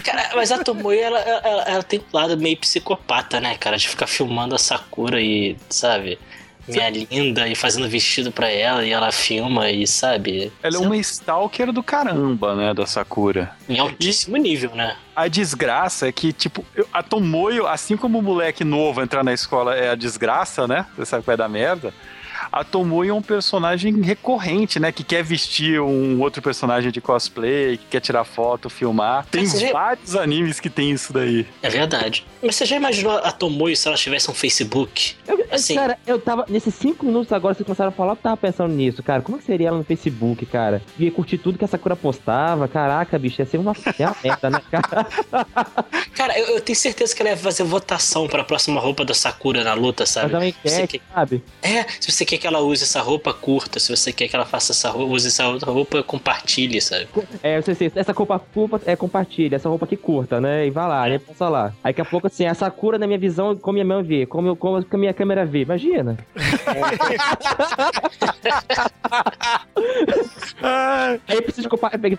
Cara, mas a Tomoyo, ela, ela, ela tem um lado meio psicopata, né, cara? De ficar filmando a Sakura e, sabe? Minha linda e fazendo vestido pra ela e ela filma e, sabe? Ela é uma stalker do caramba, né, da Sakura. Em altíssimo nível, né? A desgraça é que, tipo, a Tomoyo, assim como o moleque novo entrar na escola é a desgraça, né? Você sabe que vai dar merda. A Tomoyo é um personagem recorrente, né? Que quer vestir um outro personagem de cosplay, que quer tirar foto, filmar. Tem já- vários animes que tem isso daí. É verdade. Mas você já imaginou a Tomoyo se ela tivesse um Facebook? Eu- Assim. Cara, eu tava. Nesses cinco minutos agora, vocês começaram a falar, eu tava pensando nisso, cara. Como que seria ela no Facebook, cara? Ia curtir tudo que a Sakura postava. Caraca, bicho, ia ser uma, merda, né, cara? (laughs) Cara, eu, eu tenho certeza que ela ia fazer votação pra próxima roupa da Sakura na luta, sabe? Você enquete, quer- sabe? É, se você quer que ela use essa roupa, curta. Se você quer que ela faça essa roupa, use essa outra roupa, compartilhe, sabe? É, eu sei, sei, essa roupa culpa é compartilha, essa roupa aqui curta, né? E vai lá, né? Passa lá. Aí daqui a pouco, assim, a Sakura, na minha visão, como minha mão vê, como, eu, como a minha câmera vê. Imagina. (laughs) Aí precisa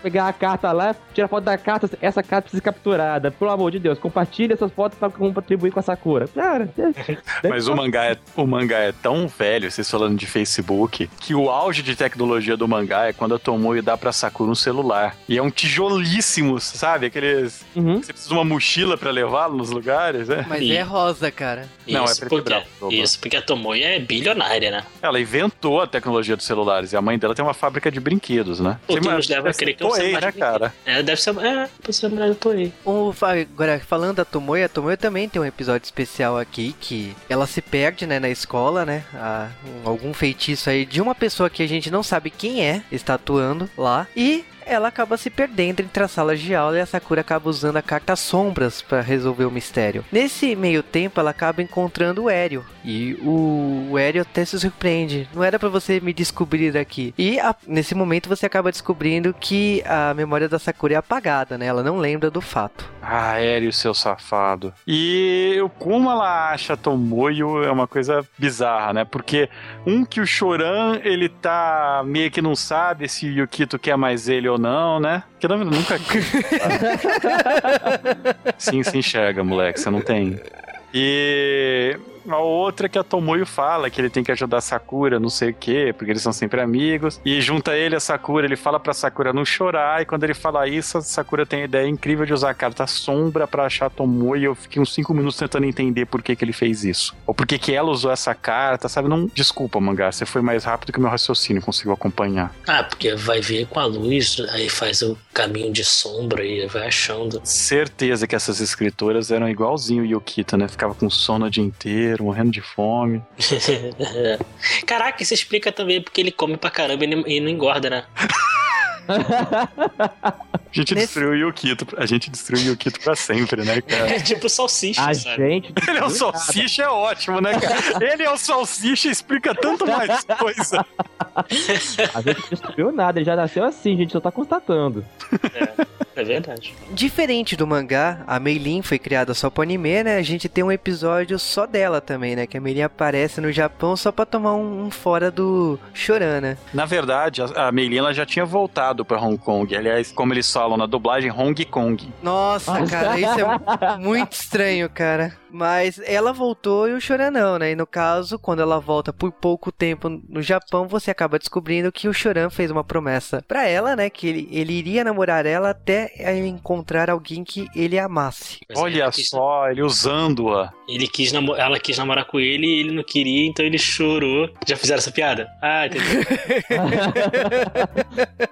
pegar a carta lá, tirar foto da carta, essa carta precisa ser capturada. Pelo amor de Deus, compartilha essas fotos pra contribuir com a Sakura. Cara, (laughs) Mas o mangá, é, o mangá é tão velho, vocês falando de Facebook, que o auge de tecnologia do mangá é quando a Tomoyo dá pra Sakura um celular. E é um tijolíssimo, sabe? Aqueles. Uhum. Você precisa de uma mochila pra levá-lo nos lugares, né? Mas E- é rosa, cara. Não, é Isso, preto e porque, branco, isso, porque a Tomoyo é bilionária, né? Ela inventou a tecnologia dos celulares e a mãe dela tem uma fábrica de brinquedos, né? O que nos leva a crer que é um Toei, celular né, cara? É, deve ser. É, pode ser a mulher da Toei. O, agora, falando da Tomoyo, a Tomoyo também tem um episódio especial aqui que ela se perde, né, na escola, né? A- um- algum feitiço aí de uma pessoa que a gente não sabe quem é, está atuando lá. E ela acaba se perdendo entre as salas de aula e a Sakura acaba usando a carta sombras para resolver o mistério. Nesse meio tempo, ela acaba encontrando o Éreo. E o, o até se surpreende. Não era para você me descobrir aqui. E a- nesse momento você acaba descobrindo que a memória da Sakura é apagada, né? Ela não lembra do fato. Ah, Eri, o seu safado. E como ela acha Tomoyo é uma coisa bizarra, né? Porque um que o Choran, ele tá meio que não sabe se o Yukito quer mais ele ou não, né? Que não, nunca... (laughs) Sim, se enxerga, moleque, você não tem... E a outra que a Tomoyo fala que ele tem que ajudar a Sakura, não sei o quê, porque eles são sempre amigos. E junta ele a Sakura, ele fala pra Sakura não chorar, e quando ele fala isso, a Sakura tem a ideia incrível de usar a carta sombra pra achar a Tomoyo. Eu fiquei uns 5 minutos tentando entender por que, que ele fez isso. Ou por que, que ela usou essa carta, sabe? Não, desculpa, mangá, você foi mais rápido que o meu raciocínio conseguiu acompanhar. Ah, porque vai ver com a luz, aí faz o caminho de sombra e vai achando. Certeza que essas escritoras eram igualzinho o Yukito, né? Ficava com sono o dia inteiro, morrendo de fome. (laughs) Caraca, isso explica também porque ele come pra caramba e não- e não engorda, né? (laughs) A gente Nesse- destruiu o Yukito, a gente destruiu o Yukito pra sempre, né, cara? (laughs) É tipo salsicha, A sabe? gente. Ele é o salsicha, é ótimo, né, cara? Ele é o salsicha, explica tanto mais coisa. A gente não destruiu nada, ele já nasceu assim, a gente só tá constatando. É verdade. Diferente do mangá, a Meilin foi criada só pro anime, né? A gente tem um episódio só dela também, né? Que a Meilin aparece no Japão só pra tomar um, um fora do Choran, né? Na verdade, a, a Meilin ela já tinha voltado pra Hong Kong. Aliás, como eles falam na dublagem, Hong Kong. Nossa, cara, isso é (laughs) muito estranho, cara. Mas ela voltou e o Choran não, né? E no caso, quando ela volta por pouco tempo no Japão, você acaba descobrindo que o Choran fez uma promessa pra ela, né? Que ele, ele iria namorar ela até encontrar alguém que ele amasse. Mas Olha quis- só, ele usando-a. Ele quis namo- ela quis namorar com ele e ele não queria, então ele chorou. Já fizeram essa piada? Ah, entendeu? (laughs)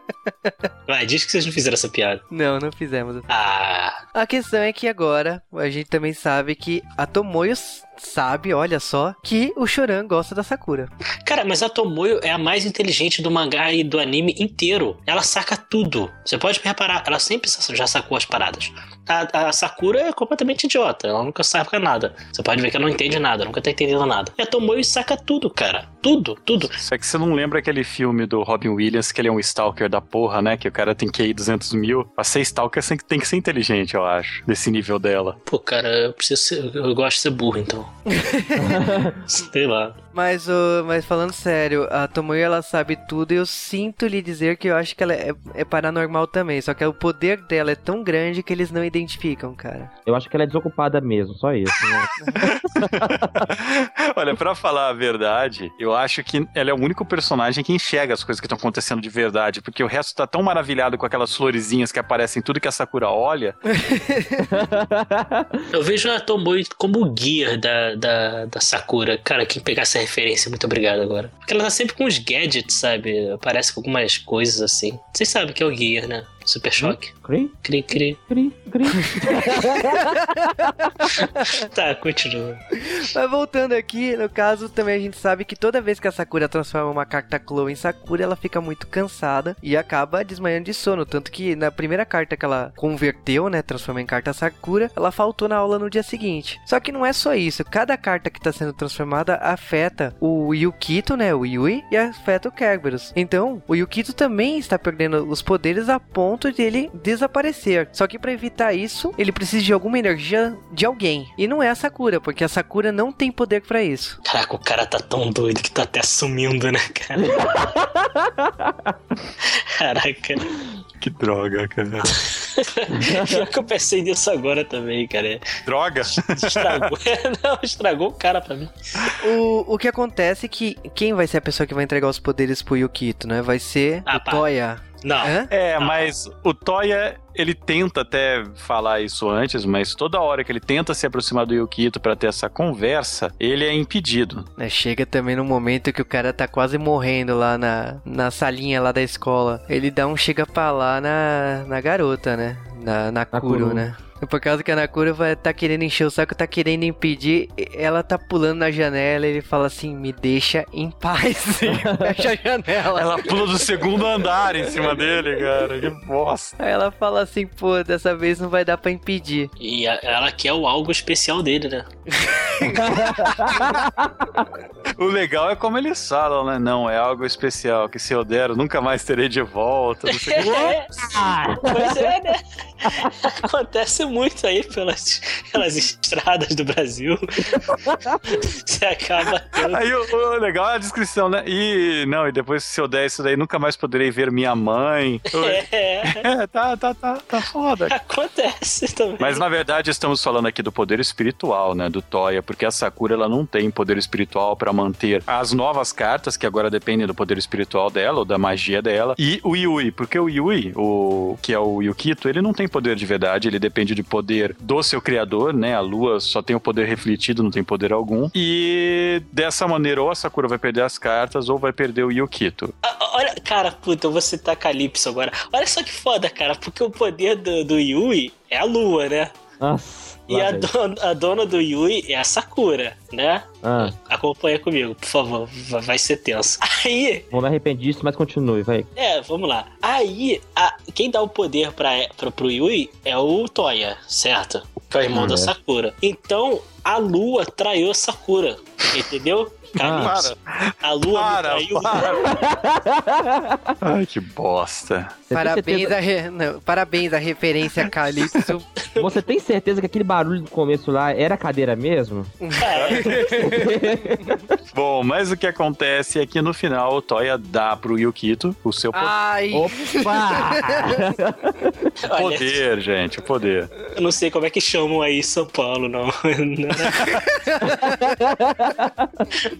Vai, diz que vocês não fizeram essa piada. Não, não fizemos. Ah, A questão é que agora a gente também sabe que a Tomoyo sabe, olha só, que o Choran gosta da Sakura. Cara, mas a Tomoyo é a mais inteligente do mangá e do anime inteiro. Ela saca tudo. Você pode reparar, ela sempre já sacou as paradas. A, a Sakura é completamente idiota. Ela nunca saca nada. Você pode ver que ela não entende nada, nunca tá entendendo nada. E a Tomoe saca tudo, cara. Tudo, tudo. Só que você não lembra aquele filme do Robin Williams, que ele é um stalker da porra, né? Que o cara tem QI 200 mil. Pra ser stalker você tem que ser inteligente, eu acho. Desse nível dela. Pô, cara, eu preciso ser, Eu gosto de ser burro, então. (laughs) Sei lá. Mas, ô, mas falando sério, a Tomoe ela sabe tudo e eu sinto lhe dizer que eu acho que ela é, é paranormal também. Só que o poder dela é tão grande que eles não identificam, cara. Eu acho que ela é desocupada mesmo, só isso. Né? (laughs) Olha, pra falar a verdade, eu acho que ela é o único personagem que enxerga as coisas que estão acontecendo de verdade, porque o resto tá tão maravilhado com aquelas florezinhas que aparecem em tudo que a Sakura olha. (laughs) Eu vejo a Tomoe como guia da, da, da Sakura. Cara, quem pegar essa referência, muito obrigado agora. Porque ela tá sempre com uns gadgets, sabe? Aparece com algumas coisas assim. Vocês sabem que é o guia, né? Super choque. Cri, Cri, cri. cri, cri. (laughs) Tá, continua. Mas voltando aqui, no caso, também a gente sabe que toda vez que a Sakura transforma uma carta Clow em Sakura, ela fica muito cansada e acaba desmanhando de sono. Tanto que na primeira carta que ela converteu, né, transformou em carta Sakura, ela faltou na aula no dia seguinte. Só que não é só isso. Cada carta que está sendo transformada afeta o Yukito, né, o Yui, e afeta o Kerberos. Então, o Yukito também está perdendo os poderes a ponto de ele desaparecer. Só que para evitar isso, ele precisa de alguma energia de alguém. E não é a Sakura, porque a Sakura não tem poder para isso. Caraca, o cara tá tão doido que tá até sumindo, né, cara? (laughs) Caraca. Que droga, cara. (laughs) Pior que eu pensei nisso agora também, cara. Droga? Estragou. (laughs) Não, estragou o cara pra mim. O, o que acontece é que quem vai ser a pessoa que vai entregar os poderes pro Yukito, né? Vai ser Ah, o pá. Toya. Não. Hã? É, mas o Toya, ele tenta até falar isso antes, mas toda hora que ele tenta se aproximar do Yukito pra ter essa conversa, ele é impedido. É, chega também no momento que o cara tá quase morrendo lá na, na salinha lá da escola. Ele dá um chega pra lá na, na garota, né? Na, na Kuro, Kuro. né? Por causa que a Nakura vai tá querendo encher o saco, tá querendo impedir, ela tá pulando na janela, ele fala assim, me deixa em paz. (laughs) Fecha a janela. Ela pula do segundo andar em cima dele, cara. Que bosta. Aí ela fala assim, pô, dessa vez não vai dar pra impedir. E a- ela quer o algo especial dele, né? O legal é como eles falam, né? Não, é algo especial, que se eu der, eu nunca mais terei de volta. Não sei o quê. (laughs) pois é, né? (laughs) Acontece muito aí pelas, pelas estradas do Brasil. (laughs) Você acaba tendo. Aí o, o legal é a descrição, né? E não, e depois se eu der isso daí, nunca mais poderei ver minha mãe. É, É, tá, tá, tá, tá foda. acontece também. Mas na verdade estamos falando aqui do poder espiritual, né, do Toya, porque a Sakura ela não tem poder espiritual pra manter as novas cartas que agora dependem do poder espiritual dela ou da magia dela e o Yui, porque o Yui, o que é o Yukito, ele não tem poder de verdade, ele depende de poder do seu criador, né? A Lua só tem o poder refletido, não tem poder algum. E dessa maneira ou a Sakura vai perder as cartas ou vai perder o Yukito. Ah, Olha, cara, puta, eu vou citar Calypso agora. Olha só que foda, cara, porque o poder do, do Yui é a lua, né? Nossa. E a dona, a dona do Yui é a Sakura, né? Ah, Acompanha comigo, por favor, va- vai ser tenso. (laughs) Aí, vou me arrepender disso, mas continue, vai. é, vamos lá. Aí, a- quem dá o poder pra, pra, pro Yui é o Toya, certo? Que é o irmão Hum, da é. Sakura. Então, a lua traiu a Sakura, entendeu? Calypso. A lua me Para, traiu. Ai, que bosta. Você Parabéns a, re- não, parabéns a referência Calypso. (laughs) Você tem certeza que aquele barulho do começo lá era cadeira mesmo? (laughs) Bom, mas o que acontece é que no final o Toya dá pro Yukito o seu po- Ai, Opa! Olha, (laughs) poder, gente, o poder. eu não sei como é que chamam aí São Paulo, não.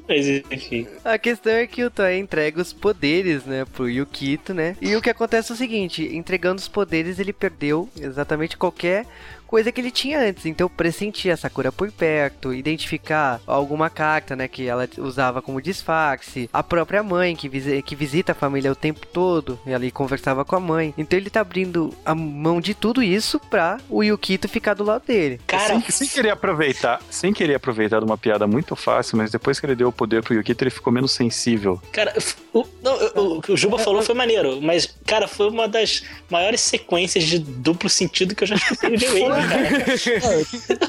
Mas enfim. a questão é que o Toei entrega os poderes, né, pro Yukito, né? E o que acontece é o seguinte, entregando os poderes, ele perdeu exatamente qualquer coisa que ele tinha antes. Então, pressentir a Sakura por perto, identificar alguma carta, né, que ela usava como disfarce, a própria mãe que, visi que visita a família o tempo todo, e ali conversava com a mãe. Então, ele tá abrindo a mão de tudo isso pra o Yukito ficar do lado dele. Cara, Sem, sem querer aproveitar, sem querer aproveitar de uma piada muito fácil, mas depois que ele deu o poder pro Yukito, ele ficou menos sensível. Cara, o, não, o, o que o Juba falou foi maneiro, mas, cara, foi uma das maiores sequências de duplo sentido que eu já escutei J-Wave, cara.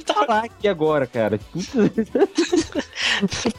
falar aqui agora, cara. (laughs)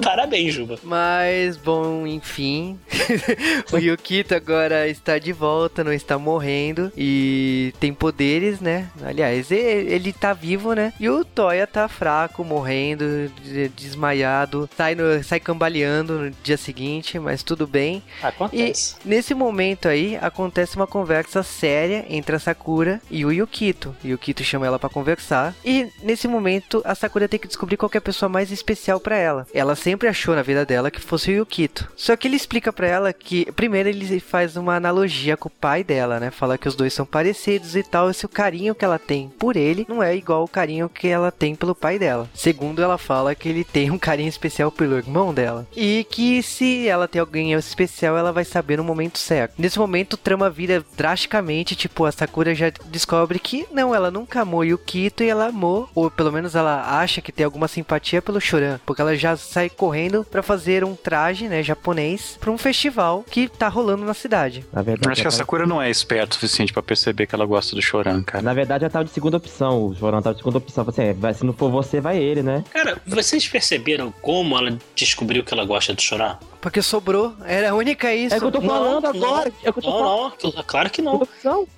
Parabéns, Juba. Mas, bom, enfim. (laughs) o Yukito agora está de volta, não está morrendo. E tem poderes, né? Aliás, e- ele tá vivo, né? E o Toya tá fraco, morrendo, de- desmaiado. Sai, no, sai cambaleando no dia seguinte, mas tudo bem. E Acontece. nesse momento aí, acontece uma conversa séria entre a Sakura e o Yukito. O Yukito chama ela pra conversar. E nesse momento, a Sakura tem que descobrir qual é a pessoa mais especial pra ela. Ela sempre achou na vida dela que fosse o Yukito. Só que ele explica pra ela que, primeiro, ele faz uma analogia com o pai dela, né? Fala que os dois são parecidos e tal. Esse o carinho que ela tem por ele não é igual o carinho que ela tem pelo pai dela. Segundo, ela fala que ele tem um carinho especial pelo irmão dela. E que se ela tem alguém especial, ela vai saber no momento certo. Nesse momento, trama vira drasticamente. Tipo, a Sakura já descobre que não, ela nunca amou Yukito e ela amou, ou pelo menos ela acha que tem alguma simpatia pelo Choran. Porque ela já sai correndo pra fazer um traje, né, japonês, pra um festival que tá rolando na cidade. Na verdade, Acho que a Sakura não é esperta o suficiente pra perceber que ela gosta do Choran, cara. na verdade, ela tava de segunda opção. O Jorão tava de segunda opção. Assim, é, vai- se não for você, vai ele, né? Cara, vocês perceberam como ela descobriu que ela gosta de chorar? Porque sobrou, era a única isso. É o que eu tô Não, falando não, agora. É o que eu tô Não, falando. não, claro que não.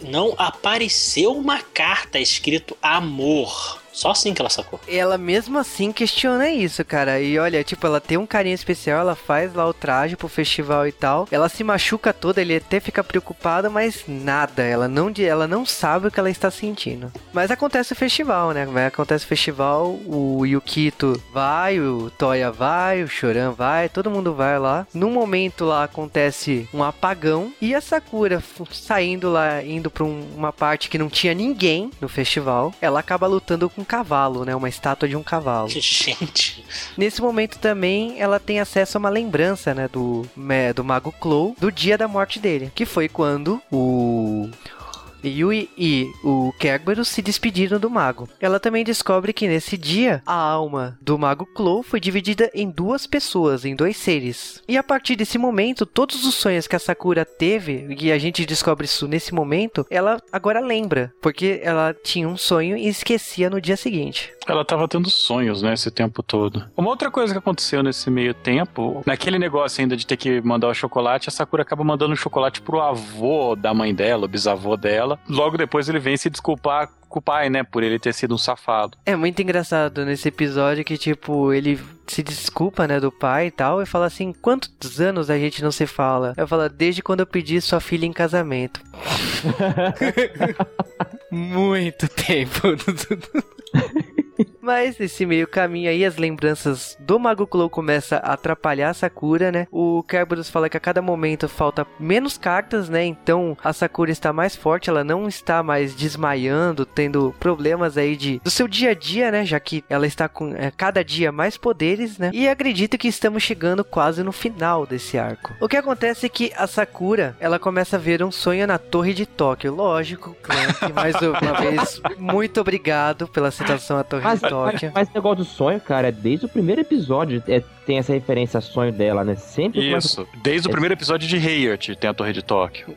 Não apareceu uma carta escrito amor. Só assim que ela sacou. Ela mesmo assim questiona isso, cara. E olha, tipo, ela tem um carinho especial, ela faz lá o traje pro festival e tal. Ela se machuca toda, ele até fica preocupada, mas nada. Ela não, ela não sabe o que ela está sentindo. Mas acontece o festival, né? Acontece o festival, o Yukito vai, o Toya vai, o Choran vai, todo mundo vai lá. Num momento lá acontece um apagão e a Sakura saindo lá, indo pra um- uma parte que não tinha ninguém no festival. Ela acaba lutando com cavalo, né? Uma estátua de um cavalo. (laughs) Gente, Nesse momento também ela tem acesso a uma lembrança, né, do, né, do Mago Clow, do dia da morte dele, que foi quando o Yui e o Kerberos se despediram do mago. Ela também descobre que nesse dia a alma do mago Clow foi dividida em duas pessoas, em dois seres. E a partir desse momento, todos os sonhos que a Sakura teve, e a gente descobre isso nesse momento, ela agora lembra, porque ela tinha um sonho e esquecia no dia seguinte. Ela tava tendo sonhos, né, esse tempo todo. Uma outra coisa que aconteceu nesse meio tempo, naquele negócio ainda de ter que mandar o chocolate, a Sakura acaba mandando o chocolate pro avô da mãe dela, o bisavô dela. Logo depois ele vem se desculpar com o pai, né, por ele ter sido um safado. É muito engraçado nesse episódio que, tipo, ele se desculpa, né, do pai e tal, e fala assim, quantos anos a gente não se fala? Eu falo, desde quando eu pedi sua filha em casamento. (laughs) muito tempo. (laughs) Mas nesse meio caminho aí, as lembranças do Mago Clow começam a atrapalhar a Sakura, né? O Kerberos fala que a cada momento falta menos cartas, né? Então a Sakura está mais forte, ela não está mais desmaiando, tendo problemas aí de do seu dia a dia, né? Já que ela está com é, cada dia mais poderes, né? E acredito que estamos chegando quase no final desse arco. O que acontece é que a Sakura, ela começa a ver um sonho na Torre de Tóquio. Lógico, Clank, mais uma (laughs) vez, muito obrigado pela citação à Torre Mas, de Tóquio. Mas, mas esse negócio do sonho, cara, é desde o primeiro episódio é, tem essa referência a sonho dela, né? Sempre começa- Isso. Desde o primeiro episódio de Hayert tem a Torre de Tóquio.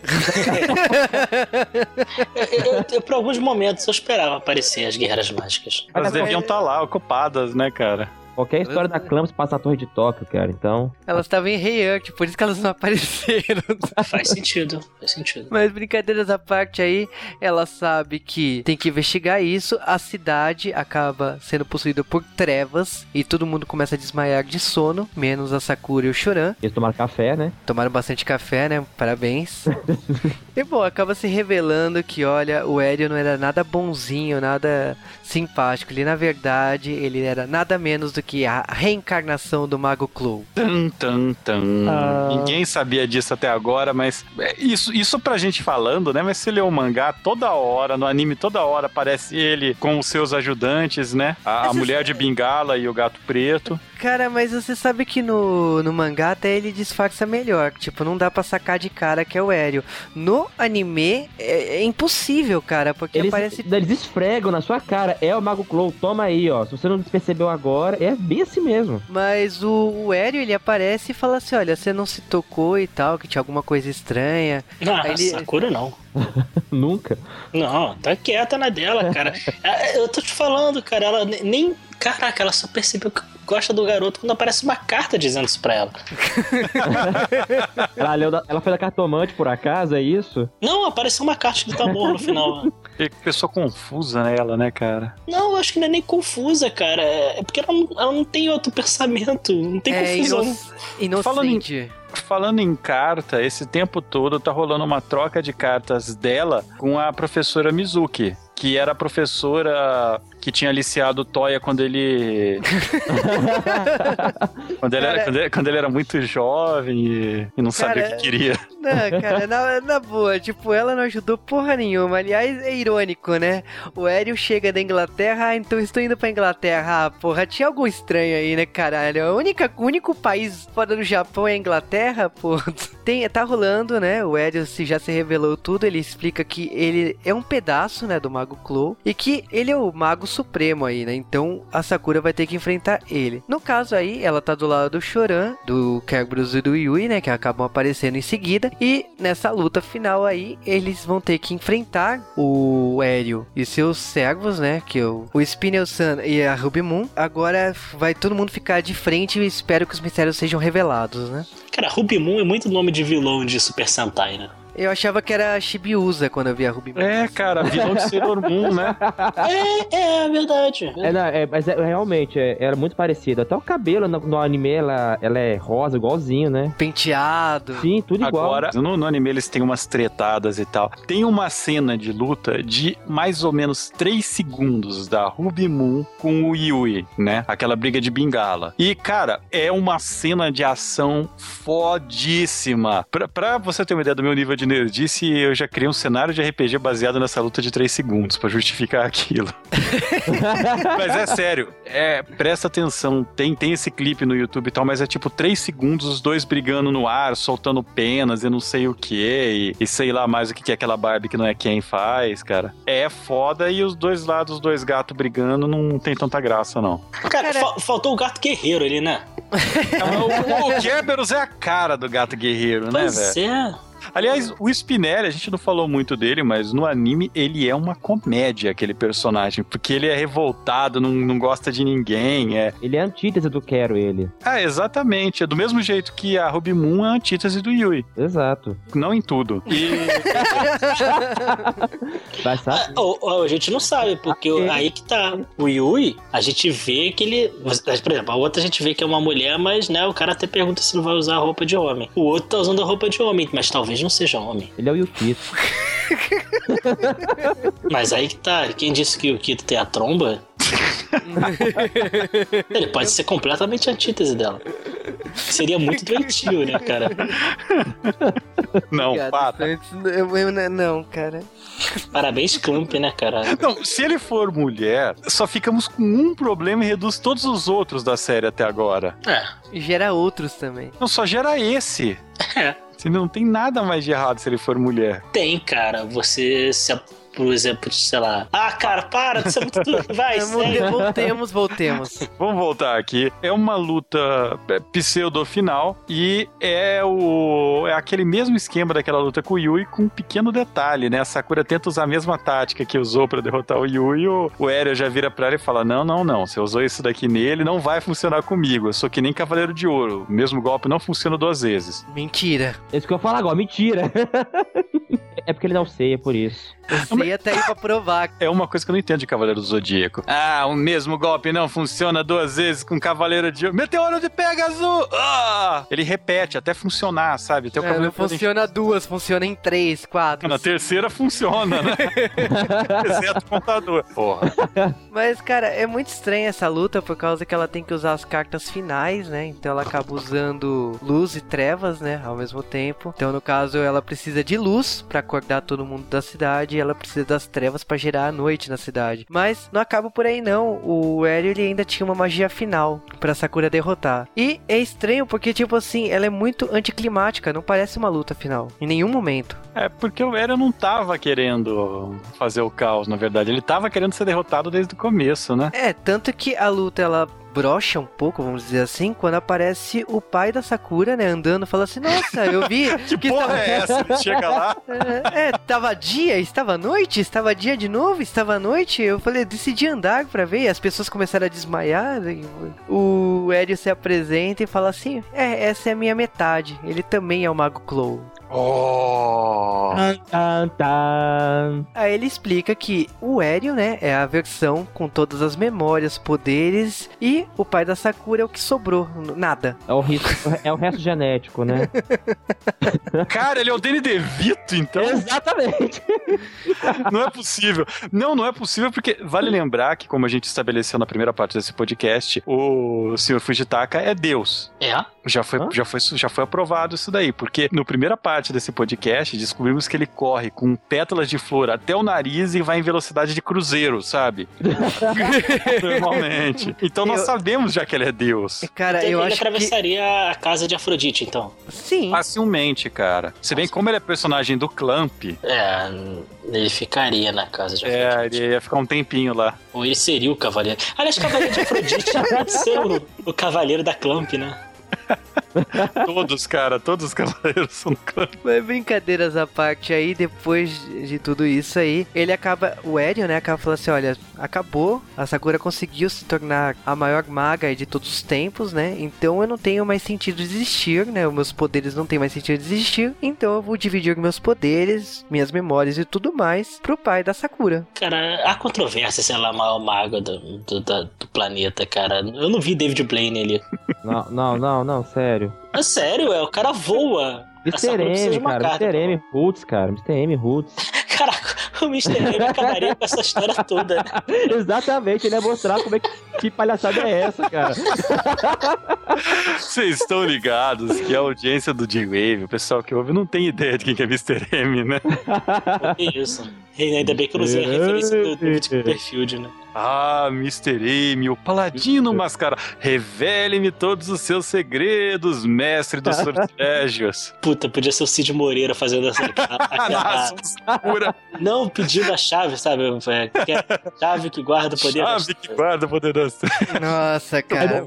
eu, (laughs) eu- eu, por alguns momentos eu esperava aparecer as guerreiras mágicas. Mas Elas é- deviam estar lá, ocupadas, né, cara? Qualquer história da Clamps passa na Torre de Tóquio, cara. Então, Elas estavam em Heiart, por isso que elas não apareceram. (laughs) Faz sentido, faz sentido. Mas brincadeiras à parte aí, ela sabe que tem que investigar isso. A cidade acaba sendo possuída por trevas e todo mundo começa a desmaiar de sono, menos a Sakura e o Choran. eles tomaram café, né? Tomaram bastante café, né? Parabéns. (laughs) E bom, acaba se revelando que, olha, o Hélio não era nada bonzinho, nada simpático. Ele, na verdade, ele era nada menos do que a reencarnação do Mago Clo. Tan, tan, tan. Ah. Ninguém sabia disso até agora, mas é, isso, isso pra gente falando, né? Mas se lê o mangá toda hora, no anime toda hora aparece ele com os seus ajudantes, né? A, a mulher de bengala e o gato preto. Cara, mas você sabe que no, no mangá até ele disfarça melhor. Tipo, não dá pra sacar de cara que é o Hélio. No anime é, é impossível, cara, porque Eles, aparece. eles esfregam na sua cara. É o Mago Clow, toma aí, ó. Se você não percebeu agora, é bem assim mesmo. Mas o, o Hélio, ele aparece e fala assim: olha, você não se tocou e tal, que tinha alguma coisa estranha. Não, (laughs) Aí ele- Sakura não. (laughs) Nunca. Não, tá quieta na dela, cara. (laughs) Ah, Eu tô te falando, cara, ela ne- nem. Caraca, ela só percebeu que gosta do garoto quando aparece uma carta dizendo isso pra ela. (laughs) Ela, leu da- ela foi da cartomante, por acaso, é isso? Não, apareceu uma carta de amor no final. Que pessoa confusa né, ela, né, cara? Não, eu acho que não é nem confusa, cara. É porque ela não, ela não tem outro pensamento. Não tem é confusão. ino- Falando em- inocente. Falando em carta, esse tempo todo tá rolando uma troca de cartas dela com a professora Mizuki, que era a professora que tinha aliciado o Toya quando ele. (laughs) quando, ele era, Cara- quando, ele, quando ele era muito jovem e, e não sabia Cara, o que queria. Não, cara, na, na boa, tipo, ela não ajudou porra nenhuma. Aliás, é irônico, né? O Hélio chega da Inglaterra, ah, então estou indo pra Inglaterra. Ah, porra, tinha algo estranho aí, né, caralho? A única, o único país fora do Japão é a Inglaterra, pô. (laughs) Tem, tá rolando, né? O Hélio se já se revelou tudo, ele explica que ele é um pedaço, né, do Mago Clo e que ele é o Mago Supremo aí, né? Então a Sakura vai ter que enfrentar ele. No caso aí, ela tá do lado do Choran, do Kerberos e do Yui, né, que acabam aparecendo em seguida. E nessa luta final aí, eles vão ter que enfrentar o Hélio e seus servos, né? Que é o, o Spinel-san e a Ruby Moon. Agora vai todo mundo ficar de frente e espero que os mistérios sejam revelados, né? Cara, Ruby Moon é muito nome de vilão de Super Sentai, né? Eu achava que era Shibiusa quando eu vi a Ruby Moon. É, cara, vilão de Sailor Moon, né? É, é verdade. É, não, é, mas é, realmente, é, era muito parecido. Até o cabelo no, no anime, ela, ela é rosa, igualzinho, né? Penteado. Sim, tudo igual. Agora, no, no anime eles têm umas tretadas e tal. Tem uma cena de luta de mais ou menos 3 segundos da Ruby Moon com o Yui, né? Aquela briga de bengala. E, cara, é uma cena de ação fodíssima. Pra, pra você ter uma ideia do meu nível de nerdice, eu já criei um cenário de RPG baseado nessa luta de 3 segundos pra justificar aquilo. (laughs) mas é sério, é, presta atenção, tem, tem esse clipe no YouTube e tal, mas é tipo 3 segundos os dois brigando no ar, soltando penas e não sei o que, e, e sei lá mais o que, que aquela Barbie que não é quem faz, cara. É foda e os dois lados, os dois gatos brigando, não tem tanta graça, não. Cara, fa- faltou o gato guerreiro ali, né? (laughs) o, o Kerberos é a cara do gato guerreiro, né, Pois velho? é. Aliás, o Spinelli, a gente não falou muito dele, mas no anime ele é uma comédia, aquele personagem, porque ele é revoltado, não, não gosta de ninguém, é... Ele é a antítese do Quero, ele. Ah, exatamente, é do mesmo jeito que a Ruby Moon é a antítese do Yui, Exato. não em tudo. E (laughs) Vai saber. Ah, ó, ó, a gente não sabe, porque o- É. aí que tá. O Yui, a gente vê que ele. Por exemplo, a outra a gente vê que é uma mulher, mas né, o cara até pergunta se não vai usar a roupa de homem. O outro tá usando a roupa de homem, mas talvez não seja homem. Ele é o Yukito. (laughs) Mas aí que tá. Quem disse que o Kito tem a tromba? (laughs) Ele pode ser completamente a antítese dela. Seria muito doentio, né, cara? não, para. Santos. Eu- eu- Não, cara. Parabéns, Clamp, né, cara? Não, se ele for mulher, só ficamos com um problema e reduz todos os outros da série até agora. É. E gera outros também. Não, só gera esse. É. Se Não tem nada mais de errado se ele for mulher. Tem, cara. Você se. Por exemplo, sei lá. Ah, cara, para, isso (laughs) é muito. Vai, segue. Voltemos, voltemos. (laughs) Vamos voltar aqui. É uma luta é, pseudo final e é o é aquele mesmo esquema daquela luta com o Yui com um pequeno detalhe, né? A Sakura tenta usar a mesma tática que usou pra derrotar o Yui, o, o Eren já vira pra ela e fala: "Não, não, não. Você usou isso daqui nele, não vai funcionar comigo. Eu sou que nem Cavaleiro de Ouro. O mesmo golpe não funciona duas vezes." Mentira. É isso que eu falo agora, mentira. (laughs) é porque ele não sei, é por isso. Você tá aí pra provar. É uma coisa que eu não entendo de Cavaleiro do Zodíaco. Ah, o mesmo golpe não funciona duas vezes com Cavaleiro de... Meteoro de Pegasus! Ah! Ele repete até funcionar, sabe? Até o É, não funciona duas, funciona em três, quatro. Na terceira funciona, né? (laughs) Exceto o contador. Porra. Mas, cara, é muito estranha essa luta por causa que ela tem que usar as cartas finais, né? Então ela acaba usando luz e trevas, né? Ao mesmo tempo. Então, no caso, ela precisa de luz pra acordar todo mundo da cidade e ela precisa das trevas pra gerar a noite na cidade. Mas não acaba por aí, não. O Aéreo ele ainda tinha uma magia final pra Sakura derrotar. E é estranho porque, tipo assim, ela é muito anticlimática, não parece uma luta final. Em nenhum momento. É porque o Eren não tava querendo fazer o caos, na verdade. Ele tava querendo ser derrotado desde o começo, né? É, tanto que a luta ela brocha um pouco, vamos dizer assim, quando aparece o pai da Sakura, né, andando, fala assim: "Nossa, eu vi (laughs) Que porra estava- é essa? Ele chega lá. É, (laughs) é, tava dia, estava noite, estava dia de novo, estava noite. Eu falei, decidi andar pra ver. As pessoas começaram a desmaiar. e o Hélio se apresenta e fala assim: É, essa é a minha metade. Ele também é o Mago Clow. Oh! Tan, tan. Aí ele explica que o Hélio, né, é a versão com todas as memórias, poderes, e o pai da Sakura é o que sobrou, nada. É o, risco, é o resto genético, né? (laughs) Cara, ele é o Danny DeVito, então. Exatamente. Não é possível. Não, não é possível porque vale lembrar que, como a gente estabeleceu na primeira parte desse podcast, o Sr. Fujitaka é Deus. É? Já foi, Hã? já, foi, já foi aprovado isso daí, porque na primeira parte desse podcast descobrimos que ele corre com pétalas de flor até o nariz e vai em velocidade de cruzeiro, sabe? (laughs) Normalmente. Então nós Eu- sabemos já que ele é Deus. Cara, Então eu ele acho que. atravessaria a casa de Afrodite, então. Sim. Facilmente, cara. Se bem que como ele é personagem do Clamp, É, ele ficaria na casa de é, Afrodite. ele ia ficar um tempinho lá. Ou ele seria o cavaleiro. Aliás, cavaleiro de Afrodite (laughs) pode ser o, o cavaleiro da Clamp, né? (laughs) (laughs) Todos, cara, todos os cavaleiros são do Clamp. Mas brincadeiras à parte aí, depois de tudo isso aí, ele acaba, o Eren, né, acaba falando assim, olha, acabou, a Sakura conseguiu se tornar a maior maga de todos os tempos, né, então eu não tenho mais sentido de existir, né, os meus poderes não têm mais sentido de existir, então eu vou dividir meus poderes, minhas memórias e tudo mais pro pai da Sakura. Cara, há controvérsia se ela é a maior maga do, do, do planeta, cara. Eu não vi David Blaine ali. Não, não, não, não, sério. É sério, é, o cara voa. Mr. M, uma cara, carta, Mr. M Roots, cara, Mr. M Roots. Caraca, o Mr. M acabaria com essa história toda. (laughs) Exatamente, ele ia mostrar como é que, que palhaçada é essa, cara. (laughs) Vocês estão ligados que a audiência do J-Wave, o pessoal que ouve, não tem ideia de quem que é Mr. M, né? Que isso. E ainda bem que eu não usei a referência do Copperfield, né? Ah, Mr. M, o paladino mascara. Revele-me todos os seus segredos, mestre dos (laughs) sortilégios. Puta, podia ser o Cid Moreira fazendo essa. (laughs) a- a- Nossa, pura não pedindo a chave, sabe? É, que é a chave que guarda o poder. das chave que guarda o poder das Nossa, cara.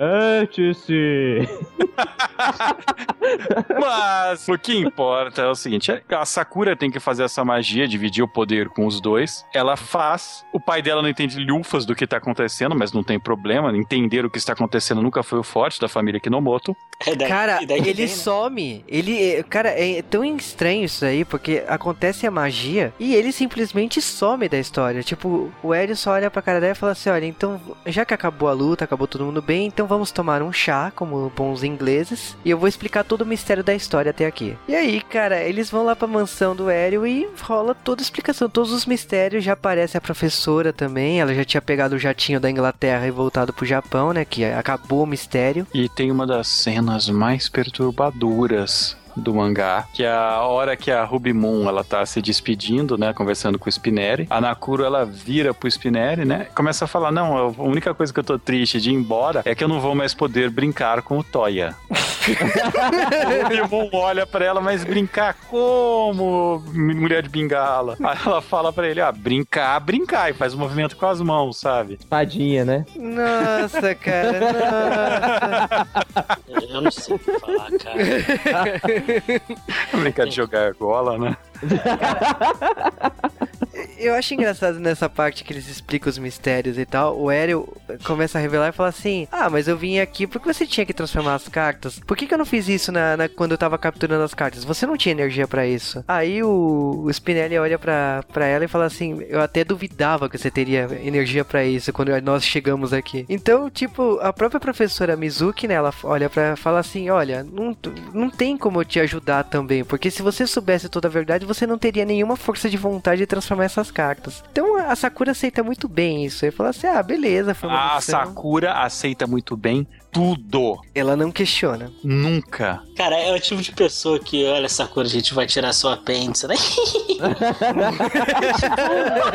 Mete-se. (laughs) Mas o que importa é o seguinte: a Sakura tem que fazer essa magia, dividir o poder com os dois. Ela faz. O pai dela não entende lufas do que tá acontecendo, mas não tem problema. Entender o que está acontecendo nunca foi o forte da família Kinomoto. É daí- Cara, daí ele vem, né? some. Ele, cara, é tão estranho isso aí, porque acontece a magia e ele simplesmente some da história. Tipo, o Hélio só olha pra cara dela e fala assim: olha, então, já que acabou a luta, acabou todo mundo bem, então vamos tomar um chá, como bons ingleses, e eu vou explicar todo o mistério da história até aqui. E aí, cara, eles vão lá pra mansão do Hélio e rola toda a explicação, todos os mistérios. Já aparece a professora também, ela já tinha pegado o jatinho da Inglaterra e voltado pro Japão, né? Que acabou o mistério. E tem uma das cenas mais perturbadoras do mangá, que é a hora que a Ruby Moon, ela tá se despedindo, né, conversando com o Spinelli. A Nakuro, ela vira pro Spinelli, né, começa a falar, não, a única coisa que eu tô triste de ir embora é que eu não vou mais poder brincar com o Toya. (laughs) o Ruby Moon olha pra ela, mas brincar como, mulher de bengala? Aí ela fala pra ele, ah, brincar, brincar, e faz um movimento com as mãos, sabe? Espadinha, né? Nossa, cara, nossa. (laughs) Eu não sei o que falar, cara. (laughs) (laughs) Brincar de jogar argola, né? (laughs) Eu acho engraçado nessa parte que eles explicam os mistérios e tal. O Aéreo começa a revelar e fala assim: Ah, mas eu vim aqui porque você tinha que transformar as cartas. Por que, que eu não fiz isso na, na- quando eu tava capturando as cartas? Você não tinha energia pra isso. Aí o, o Spinelli olha pra ela e fala assim: Eu até duvidava que você teria energia pra isso quando nós chegamos aqui. Então, tipo, a própria professora Mizuki, né? Ela olha pra fala assim: Olha, não, não tem como eu te ajudar também. Porque se você soubesse toda a verdade, você não teria nenhuma força de vontade de transformar essas cartas. Então a Sakura aceita muito bem isso. Ele fala assim: Ah, beleza, foi uma A missão." Sakura aceita muito bem tudo. Ela não questiona. Nunca. Cara, é o tipo de pessoa que, olha, Sakura, a gente vai tirar seu apêndice, né?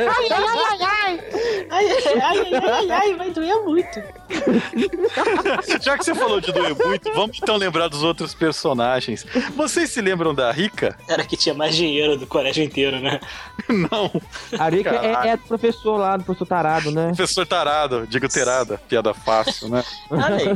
ai, ai, ai, ai. Ai, ai, ai, ai, ai, vai doer muito. Já que você falou de doer muito, vamos então lembrar dos outros personagens. Vocês se lembram da Rika? Era que tinha mais dinheiro do colégio inteiro, né? Não. A Rika é, é do professor lá, do professor tarado, né? Professor Tarado, digo terada, piada fácil, né? Olha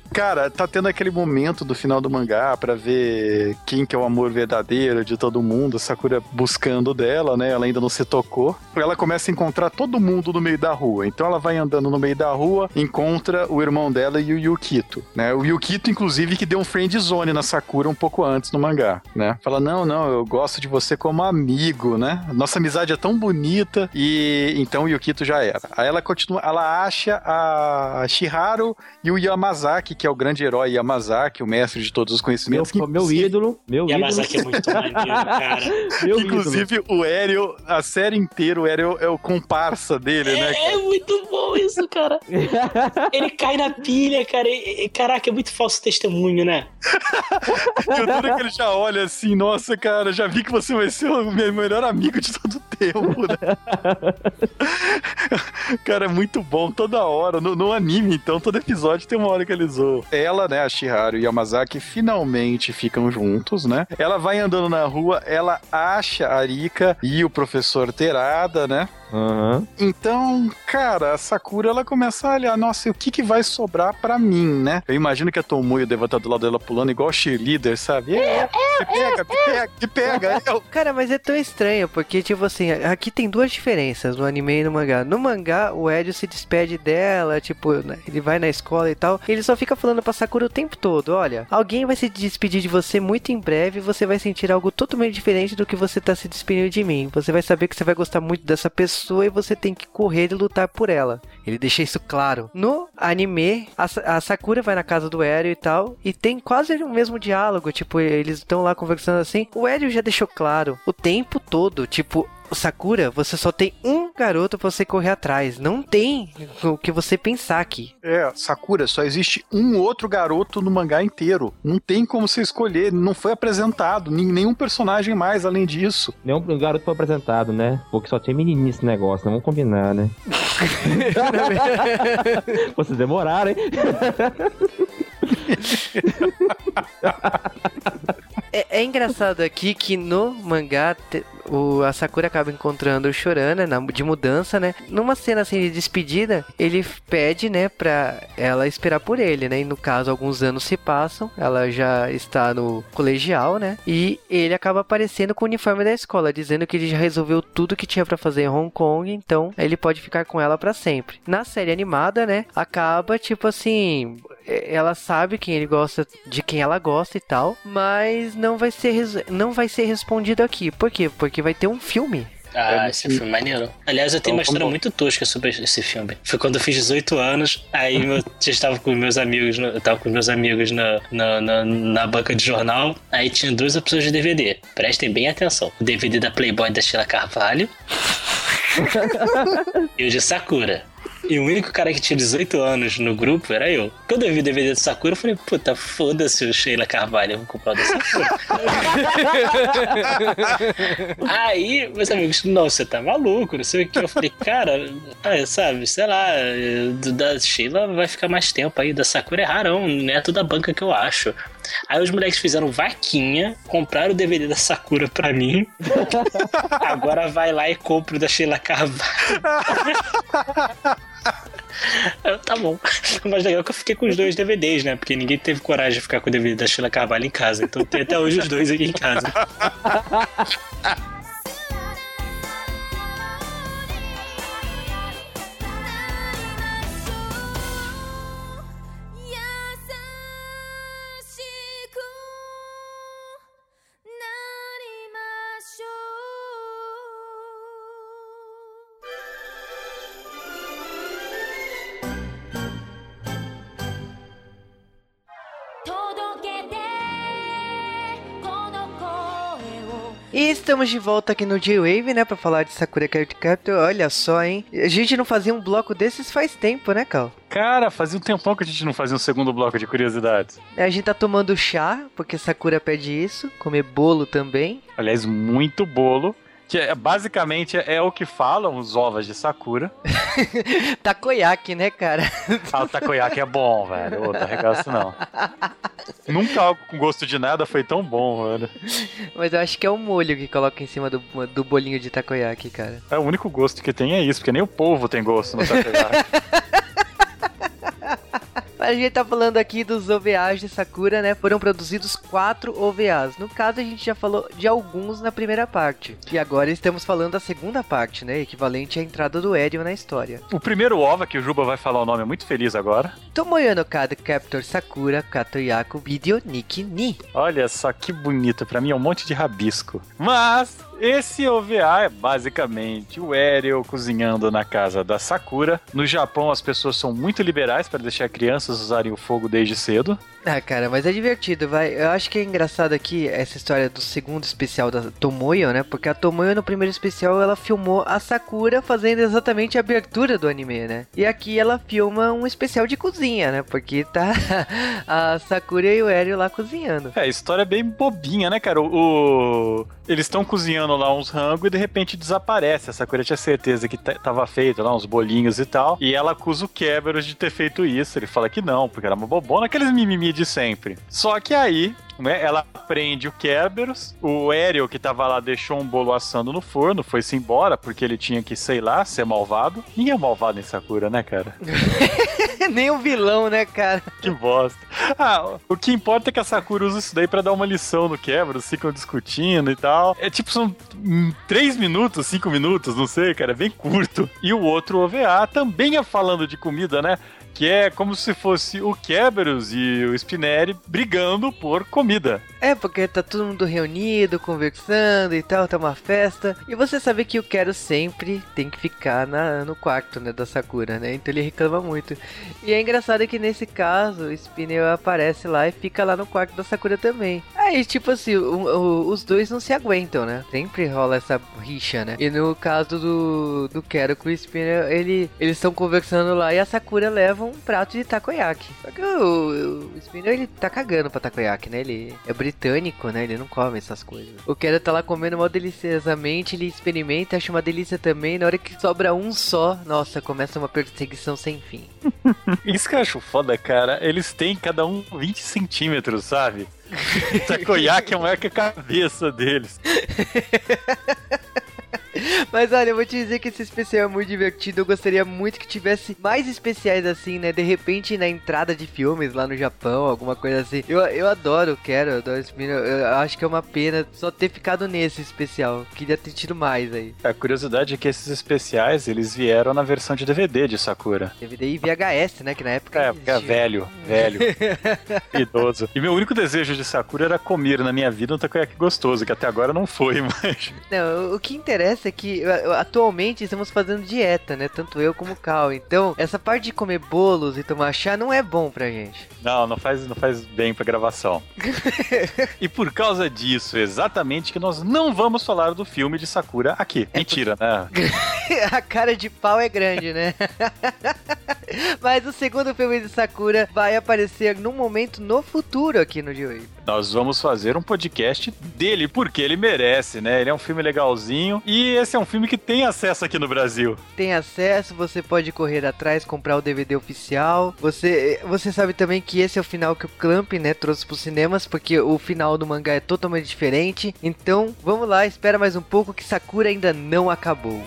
Cara, tá tendo aquele momento do final do mangá pra ver quem que é o amor verdadeiro de todo mundo, Sakura buscando dela, né? Ela ainda não se tocou. Ela começa a encontrar todo mundo no meio da rua. Então ela vai andando no meio da rua, encontra o irmão dela e o Yukito, né? O Yukito, inclusive, que deu um friend zone na Sakura um pouco antes no mangá, né? Fala, não, não, eu gosto de você como amigo, né? Nossa amizade é tão bonita e então o Yukito já era. Aí ela continua, ela acha a Shiharu e o Yamazaki, que é o grande herói Yamazaki, o mestre de todos os Meu, conhecimentos. que, meu ídolo, meu ídolo. Yamazaki é muito (laughs) maneiro, cara. Meu ídolo. Inclusive, o Aéreo, a série inteira, o Aéreo é o comparsa dele, né? É, é muito bom isso, cara. (laughs) Ele cai na pilha, cara. E- caraca, é muito falso testemunho, né? (laughs) Eu duro que ele já olha assim, nossa, cara, já vi que você vai ser o meu melhor amigo de todo (laughs) né? cara, é muito bom toda hora. No, no anime, então, todo episódio tem uma hora que eles zoam. Ela, né, a Shiharu e Yamazaki finalmente ficam juntos, né? Ela vai andando na rua, ela acha a Rika e o professor Terada, né? Aham. Então, cara, a Sakura ela começa a olhar, nossa, e o que que vai sobrar pra mim, né? Eu imagino que a Tomoyo deve estar do lado dela pulando igual cheerleader, sabe? É, me pega, me pega, me pega. Eu, Cara, mas é tão estranho, porque, tipo assim, aqui tem duas diferenças no anime e no mangá. No mangá, o Hélio se despede dela, tipo, né, ele vai na escola e tal. Ele só fica falando pra Sakura o tempo todo: olha, alguém vai se despedir de você muito em breve e você vai sentir algo totalmente diferente do que você tá se despedindo de mim. Você vai saber que você vai gostar muito dessa pessoa e você tem que correr e lutar por ela. Ele deixa isso claro. No anime, a, Sa- a Sakura vai na casa do Hélio e tal, e tem quase o mesmo diálogo. Tipo, eles estão lá conversando assim. O Hélio já deixou claro o tempo todo, tipo. Sakura, você só tem um garoto pra você correr atrás. Não tem o que você pensar aqui. é, Sakura, só existe um outro garoto no mangá inteiro. Não tem como você escolher, não foi apresentado nenhum personagem mais além disso. Nenhum garoto foi apresentado, né? Porque só tem menininho nesse negócio, não vamos combinar, né? (laughs) Vocês demoraram, hein? É, é engraçado aqui que no mangá te- o, a Sakura acaba encontrando o Chorana na, de mudança, né? Numa cena assim de despedida, ele pede, né, pra ela esperar por ele, né? E no caso, alguns anos se passam, ela já está no colegial, né? E ele acaba aparecendo com o uniforme da escola, dizendo que ele já resolveu tudo que tinha pra fazer em Hong Kong, então ele pode ficar com ela pra sempre. Na série animada, né, acaba tipo assim, ela sabe quem ele gosta, de quem ela gosta e tal, mas não vai ser não vai ser respondido aqui. Por quê? Porque vai ter um filme. Ah, É, esse filme é maneiro. Aliás, eu tenho Então, uma história muito tosca sobre esse filme. Foi quando eu fiz 18 anos, aí eu (laughs) já estava com meus amigos, no- eu tava com meus amigos na, na, na, na banca de jornal, aí tinha duas opções de DVD. Prestem bem atenção. O DVD da Playboy da Sheila Carvalho (laughs) e o de Sakura. E o único cara que tinha 18 anos no grupo era eu. Quando eu vi o DVD do Sakura, eu falei, puta, foda-se o Sheila Carvalho, eu vou comprar o da Sakura. (laughs) Aí, meus amigos, não, você tá maluco, não sei o que. Eu falei, cara, ah, sabe, sei lá, do- da Sheila vai ficar mais tempo aí, da Sakura é rarão, não é toda a banca que eu acho. Aí os moleques fizeram vaquinha, compraram o DVD da Sakura pra mim. (laughs) Agora vai lá e compra o da Sheila Carvalho. Eu, tá bom. Mas legal que eu fiquei com os dois DVDs, né? Porque ninguém teve coragem de ficar com o DVD da Sheila Carvalho em casa. Então tem até hoje os dois aqui em casa. (laughs) estamos de volta aqui no J-Wave, né, pra falar de Sakura Card Captor. Olha só, hein? A gente não fazia um bloco desses faz tempo, né, Cal? Cara, fazia um tempão que a gente não fazia um segundo bloco de curiosidades. A gente tá tomando chá, porque Sakura pede isso, comer bolo também. Aliás, muito bolo. Que é, basicamente é o que falam os ovos de Sakura. (laughs) Takoyaki, né, cara? Ah, o takoyaki é bom, velho. Ô, não arregaço não. Nunca algo com gosto de nada foi tão bom, mano. Mas eu acho que é o molho que coloca em cima do, do bolinho de takoyaki, cara. É o único gosto que tem é isso, porque nem o povo tem gosto no takoyaki. (laughs) Mas a gente tá falando aqui dos OVAs de Sakura, né? Foram produzidos quatro OVAs. No caso, a gente já falou de alguns na primeira parte. E agora estamos falando da segunda parte, né? Equivalente à entrada do Erion na história. o primeiro ova, que o Juba vai falar o nome, é muito feliz agora. Tomoyo no Kada Captor Sakura Katoyaku Video Niki Ni. Olha só que bonito, pra mim é um monte de rabisco. Mas esse OVA é basicamente o Ariel cozinhando na casa da Sakura. No Japão as pessoas são muito liberais para deixar crianças usarem o fogo desde cedo. Ah, cara, mas é divertido, vai. Eu acho que é engraçado aqui essa história do segundo especial da Tomoyo, né? Porque a Tomoyo no primeiro especial ela filmou a Sakura fazendo exatamente a abertura do anime, né? E aqui ela filma um especial de cozinha, né? Porque tá (laughs) a Sakura e o Ariel lá cozinhando. É, a história é bem bobinha, né, cara? O, o- Eles estão cozinhando lá uns rangos e de repente desaparece. A Sakura tinha certeza que tava feito lá uns bolinhos e tal. E ela acusa o Kerberos de ter feito isso. Ele fala que não, porque era uma bobona, aqueles mimimi de sempre. Só que aí. Né, ela prende o Kerberos, o Ariel que tava lá deixou um bolo assando no forno, foi-se embora porque ele tinha que, sei lá, ser malvado. Ninguém é malvado em Sakura, né, cara? (laughs) Nem o vilão, né, cara? Que bosta. Ah, o que importa é que a Sakura usa isso daí pra dar uma lição no Kerberos, ficam discutindo e tal. É tipo, são três minutos, cinco minutos, não sei, cara, é bem curto. E o outro OVA também é falando de comida, né? Que é como se fosse o Kerberos e o Spinelli brigando por comida. É, porque tá todo mundo reunido, conversando e tal, tá uma festa. E você sabe que o Quero sempre tem que ficar na, no quarto, né, da Sakura, né? Então ele reclama muito. E é engraçado que nesse caso, o Spinel aparece lá e fica lá no quarto da Sakura também. Aí, tipo assim, o- o- os dois não se aguentam, né? Sempre rola essa rixa, né? E no caso do, do Quero com o Spinel, ele, eles estão conversando lá e a Sakura leva um prato de takoyaki. Só que o, o Spinel, ele tá cagando pra takoyaki, né? Ele é britânico, né? Ele não come essas coisas. O Quero tá lá comendo mal deliciosamente, ele experimenta, acha uma delícia também. Na hora que sobra um só, nossa, começa uma perseguição sem fim. (laughs) Isso que eu acho foda, cara. Eles têm cada um 20 centímetros, sabe? Takoyaki é maior que a cabeça deles. (laughs) Mas olha, eu vou te dizer que esse especial é muito divertido. Eu gostaria muito que tivesse mais especiais assim, né? De repente na entrada de filmes lá no Japão, alguma coisa assim. Eu, eu adoro, quero, eu adoro esse menino. Eu acho que é uma pena só ter ficado nesse especial. Queria ter tido mais aí. A curiosidade é que esses especiais, eles vieram na versão de DVD de Sakura. DVD e VHS, né? Que na época. É, porque é velho, velho, (laughs) idoso. E meu único desejo de Sakura era comer na minha vida um takoyaki gostoso, que até agora não foi, (laughs) mas... Não, o que interessa é que uh, atualmente estamos fazendo dieta, né? Tanto eu como o Cal. Então, essa parte de comer bolos e tomar chá não é bom pra gente. Não, não faz, não faz bem pra gravação. (laughs) e por causa disso, exatamente, que nós não vamos falar do filme de Sakura aqui. Mentira, né? (laughs) A cara de pau é grande, né? (laughs) Mas o segundo filme de Sakura vai aparecer num momento no futuro aqui no Joey. Nós vamos fazer um podcast dele, porque ele merece, né? Ele é um filme legalzinho e esse é um filme que tem acesso aqui no Brasil. Tem acesso, você pode correr atrás, comprar o DVD oficial. Você, você sabe também que esse é o final que o Clamp, né, trouxe pros cinemas, porque o final do mangá é totalmente diferente. Então, vamos lá, espera mais um pouco que Sakura ainda não acabou.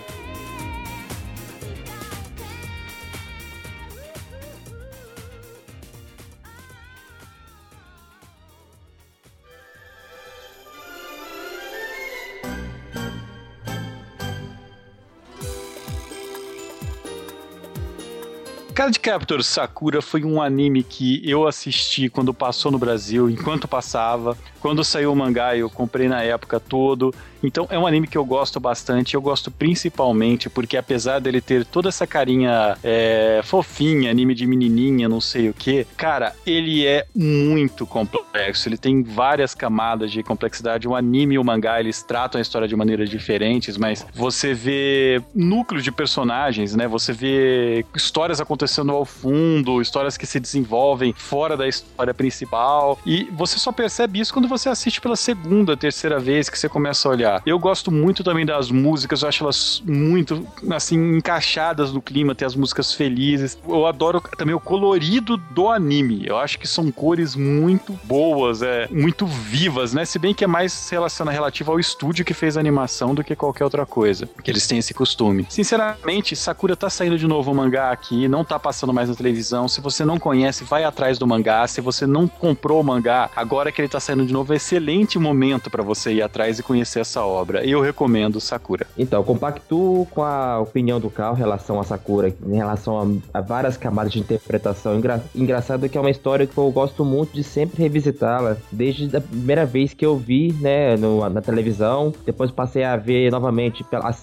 Card Captor Sakura foi um anime que eu assisti quando passou no Brasil, enquanto passava. Quando saiu o mangá, eu comprei na época todo. Então é um anime que eu gosto bastante. Eu gosto principalmente porque, apesar dele ter toda essa carinha é, fofinha, anime de menininha, não sei o que, cara, ele é muito complexo. Ele tem várias camadas de complexidade. O anime e o mangá eles tratam a história de maneiras diferentes, mas você vê núcleo de personagens, né? Você vê histórias acontecendo ao fundo, histórias que se desenvolvem fora da história principal. E você só percebe isso quando você assiste pela segunda, terceira vez que você começa a olhar. Eu gosto muito também das músicas, eu acho elas muito, assim, encaixadas no clima, tem as músicas felizes. Eu adoro também o colorido do anime. Eu acho que são cores muito boas, é, muito vivas, né? Se bem que é mais relaciona relativo ao estúdio que fez a animação do que qualquer outra coisa. Que eles têm esse costume. Sinceramente, Sakura tá saindo de novo o mangá aqui, não tá passando mais na televisão. Se você não conhece, vai atrás do mangá. Se você não comprou o mangá, agora que ele tá saindo de novo, é excelente momento para você ir atrás e conhecer essa obra. Eu recomendo Sakura. Então, compacto com a opinião do Carl em relação a Sakura, em relação a, a várias camadas de interpretação. Engra, engraçado que é uma história que eu gosto muito de sempre revisitá-la, desde a primeira vez que eu vi, né, no, na televisão. Depois passei a ver novamente pela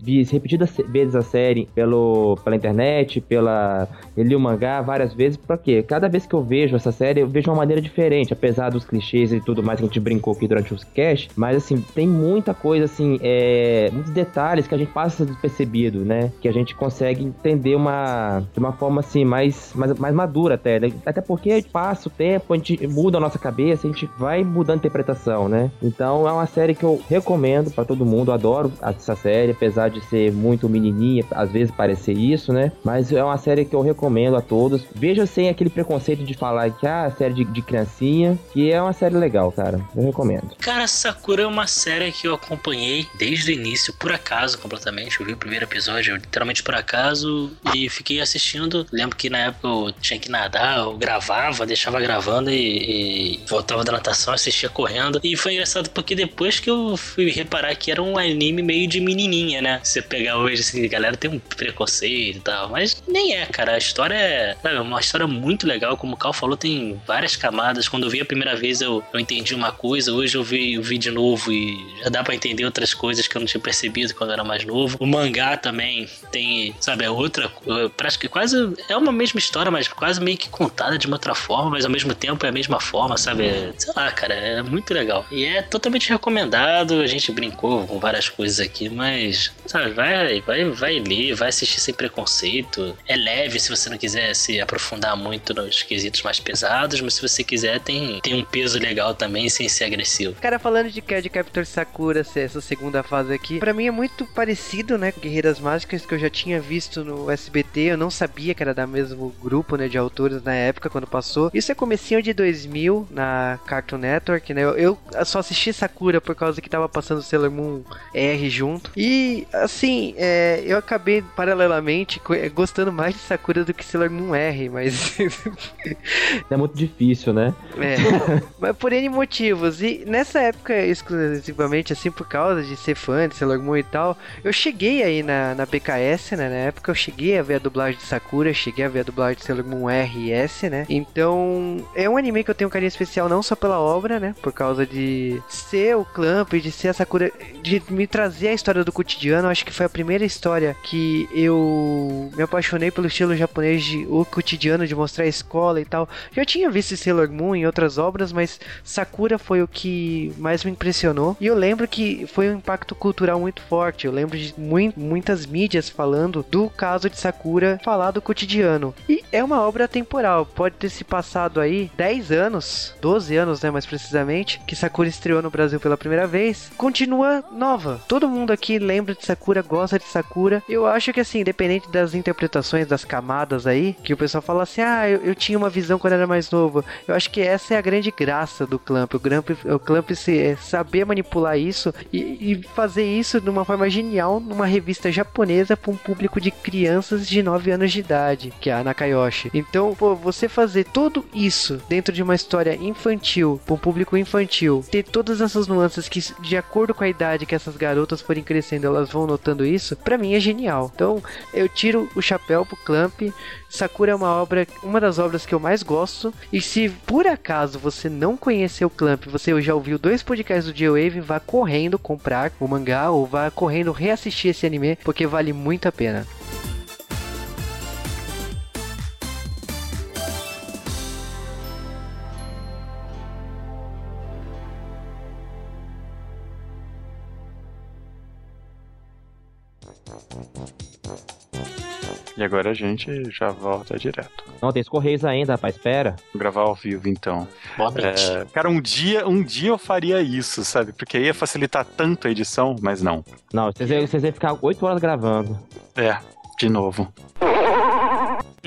vi repetidas vezes a série pelo, pela internet, pela. Eu li o mangá várias vezes, porque cada vez que eu vejo essa série, eu vejo uma maneira diferente, apesar dos clichês e tudo mais que a gente brincou aqui durante os cast, mas assim, tem muita coisa assim, é, muitos detalhes que a gente passa despercebido, né? Que a gente consegue entender uma, de uma forma assim, mais, mais, mais madura até, né? Até porque passa o tempo, a gente muda a nossa cabeça, a gente vai mudando a interpretação, né? Então é uma série que eu recomendo para todo mundo, adoro essa série, apesar de ser muito menininha, às vezes parecer isso, né? Mas é uma série que eu recomendo a todos. Veja sem aquele preconceito de falar que ah, série de, de criancinha, que é uma série legal, cara. Eu recomendo. Cara, Sakura é uma série que eu acompanhei desde o início, por acaso, completamente. Eu vi o primeiro episódio, literalmente por acaso, e fiquei assistindo. Lembro que na época eu tinha que nadar, eu gravava, deixava gravando e, e voltava da natação, assistia correndo. E foi engraçado porque depois que eu fui reparar que era um anime meio de menininha, né? Você pegar hoje, assim, galera tem um preconceito e tal, mas nem é, cara. A história é, é uma história muito legal. Como o Cal falou, tem várias camadas. Quando eu vi a primeira vez, eu, eu entendi uma coisa. Hoje eu vi, eu vi de novo e já dá para entender outras coisas que eu não tinha percebido quando eu era mais novo. O mangá também tem, sabe, é outra, parece que quase é uma mesma história, mas quase meio que contada de uma outra forma, mas ao mesmo tempo é a mesma forma, sabe? É, sei lá, cara, é muito legal. E é totalmente recomendado. A gente brincou com várias coisas aqui, mas, sabe, vai, vai, vai ler, vai assistir sem preconceito. É leve se você não quiser se aprofundar muito nos quesitos mais pesados, mas se você quiser, tem, tem um peso legal também sem ser agressivo. Cara, falando de Card Captor Sakura, essa segunda fase aqui, para mim é muito parecido, né, com Guerreiras Mágicas que eu já tinha visto no SBT, eu não sabia que era da mesmo grupo, né, de autores na época quando passou. Isso é comecinho de 2000 na Cartoon Network, né? Eu, eu só assisti Sakura por causa que tava passando Sailor Moon R junto. E assim, é, eu acabei paralelamente gostando mais de Sakura do que Sailor Moon R, mas é muito difícil, né? É. (laughs) mas por N motivos. E nessa época, exclusivamente, assim, por causa de ser fã de Sailor Moon e tal, eu cheguei aí na, na BKS, né? Na época eu cheguei a ver a dublagem de Sakura, cheguei a ver a dublagem de Sailor Moon R e S, né? Então, é um anime que eu tenho um carinho especial não só pela obra, né? Por causa de ser o Clamp, de ser a Sakura, de me trazer a história do cotidiano. Acho que foi a primeira história que eu me apaixonei pelo estilo japonês de o cotidiano, de mostrar a escola e tal. Já tinha visto Sailor Moon em outras obras, mas Sakura foi o que mais me impressionou. E eu lembro que foi um impacto cultural muito forte. Eu lembro de muito, muitas mídias falando do caso de Sakura falar do cotidiano. E é uma obra temporal. Pode ter se passado aí 10 anos, 12 anos, né, mais precisamente, que Sakura estreou no Brasil pela primeira vez. Continua nova. Todo mundo aqui lembra de Sakura, gosta de Sakura. Eu acho que assim, independente das interpretações das camadas aí, que o pessoal fala assim: "Ah, eu, eu tinha uma visão quando era mais novo". Eu acho que essa é a grande graça do Clamp. O Clamp, o Clamp se, é, saber manipular isso e, e, fazer isso de uma forma genial numa revista japonesa para um público de crianças de 9 anos de idade, que é a Nakayoshi. Então, pô, você fazer tudo isso dentro de uma história infantil, para um público infantil, ter todas essas nuances que, de acordo com a idade que essas garotas forem crescendo, elas vão notando isso, para mim é genial. Então, eu tiro o chapéu pro Clamp Clamp. Sakura é uma obra, uma das obras que eu mais gosto. E se por acaso você não conheceu Clamp, você já ouviu dois podcasts do J-Wave, vá correndo comprar o mangá ou vá correndo reassistir esse anime, porque vale muito a pena. E agora a gente já volta direto. Não, tem os Correios ainda, rapaz, espera. Vou gravar ao vivo, então. Boa noite. É, cara, um dia, um dia eu faria isso, sabe? Porque ia facilitar tanto a edição, mas não. Não, vocês iam, vocês iam ficar 8 horas gravando. É, de novo.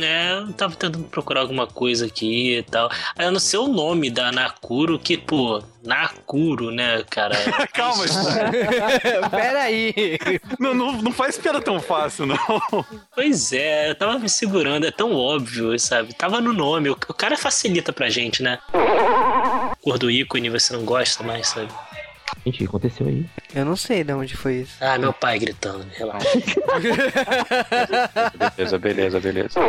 É, eu tava tentando procurar alguma coisa aqui e tal. Aí eu não sei o nome da Nakuro, que, pô, Nakuro, né, cara? (laughs) Calma, (laughs) Pera aí. não, não, não faz piada tão fácil, não. Pois é, eu tava me segurando, é tão óbvio, sabe? Tava no nome, o, o cara facilita pra gente, né? Cor do ícone você não gosta mais, sabe? Gente, o que aconteceu aí? Eu não sei de onde foi isso. Ah, meu pai gritando, relaxa. (laughs) Beleza, beleza, beleza.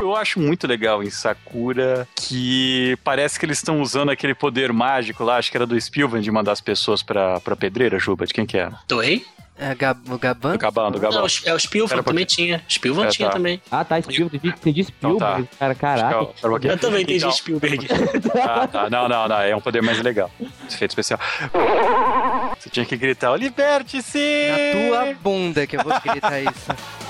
Eu acho muito legal em Sakura que parece que eles estão usando aquele poder mágico lá, acho que era do Spielberg de mandar as pessoas pra, pra pedreira, Juba, de quem que era? Toei? É Gab o Gaban? Do Gaban, do Gaban. Não, é o um também tinha. Spielvan É, tinha tá. também. Ah, tá, Spielberg, entendi, entendi Spielberg, Então cara, caraca. Um pouquinho. Eu também entendi Então- Spielberg. (laughs) Ah, tá. Não, não, não. É um poder mais legal. Efeito especial. Você tinha que gritar, liberte-se! Na tua bunda que eu vou gritar isso.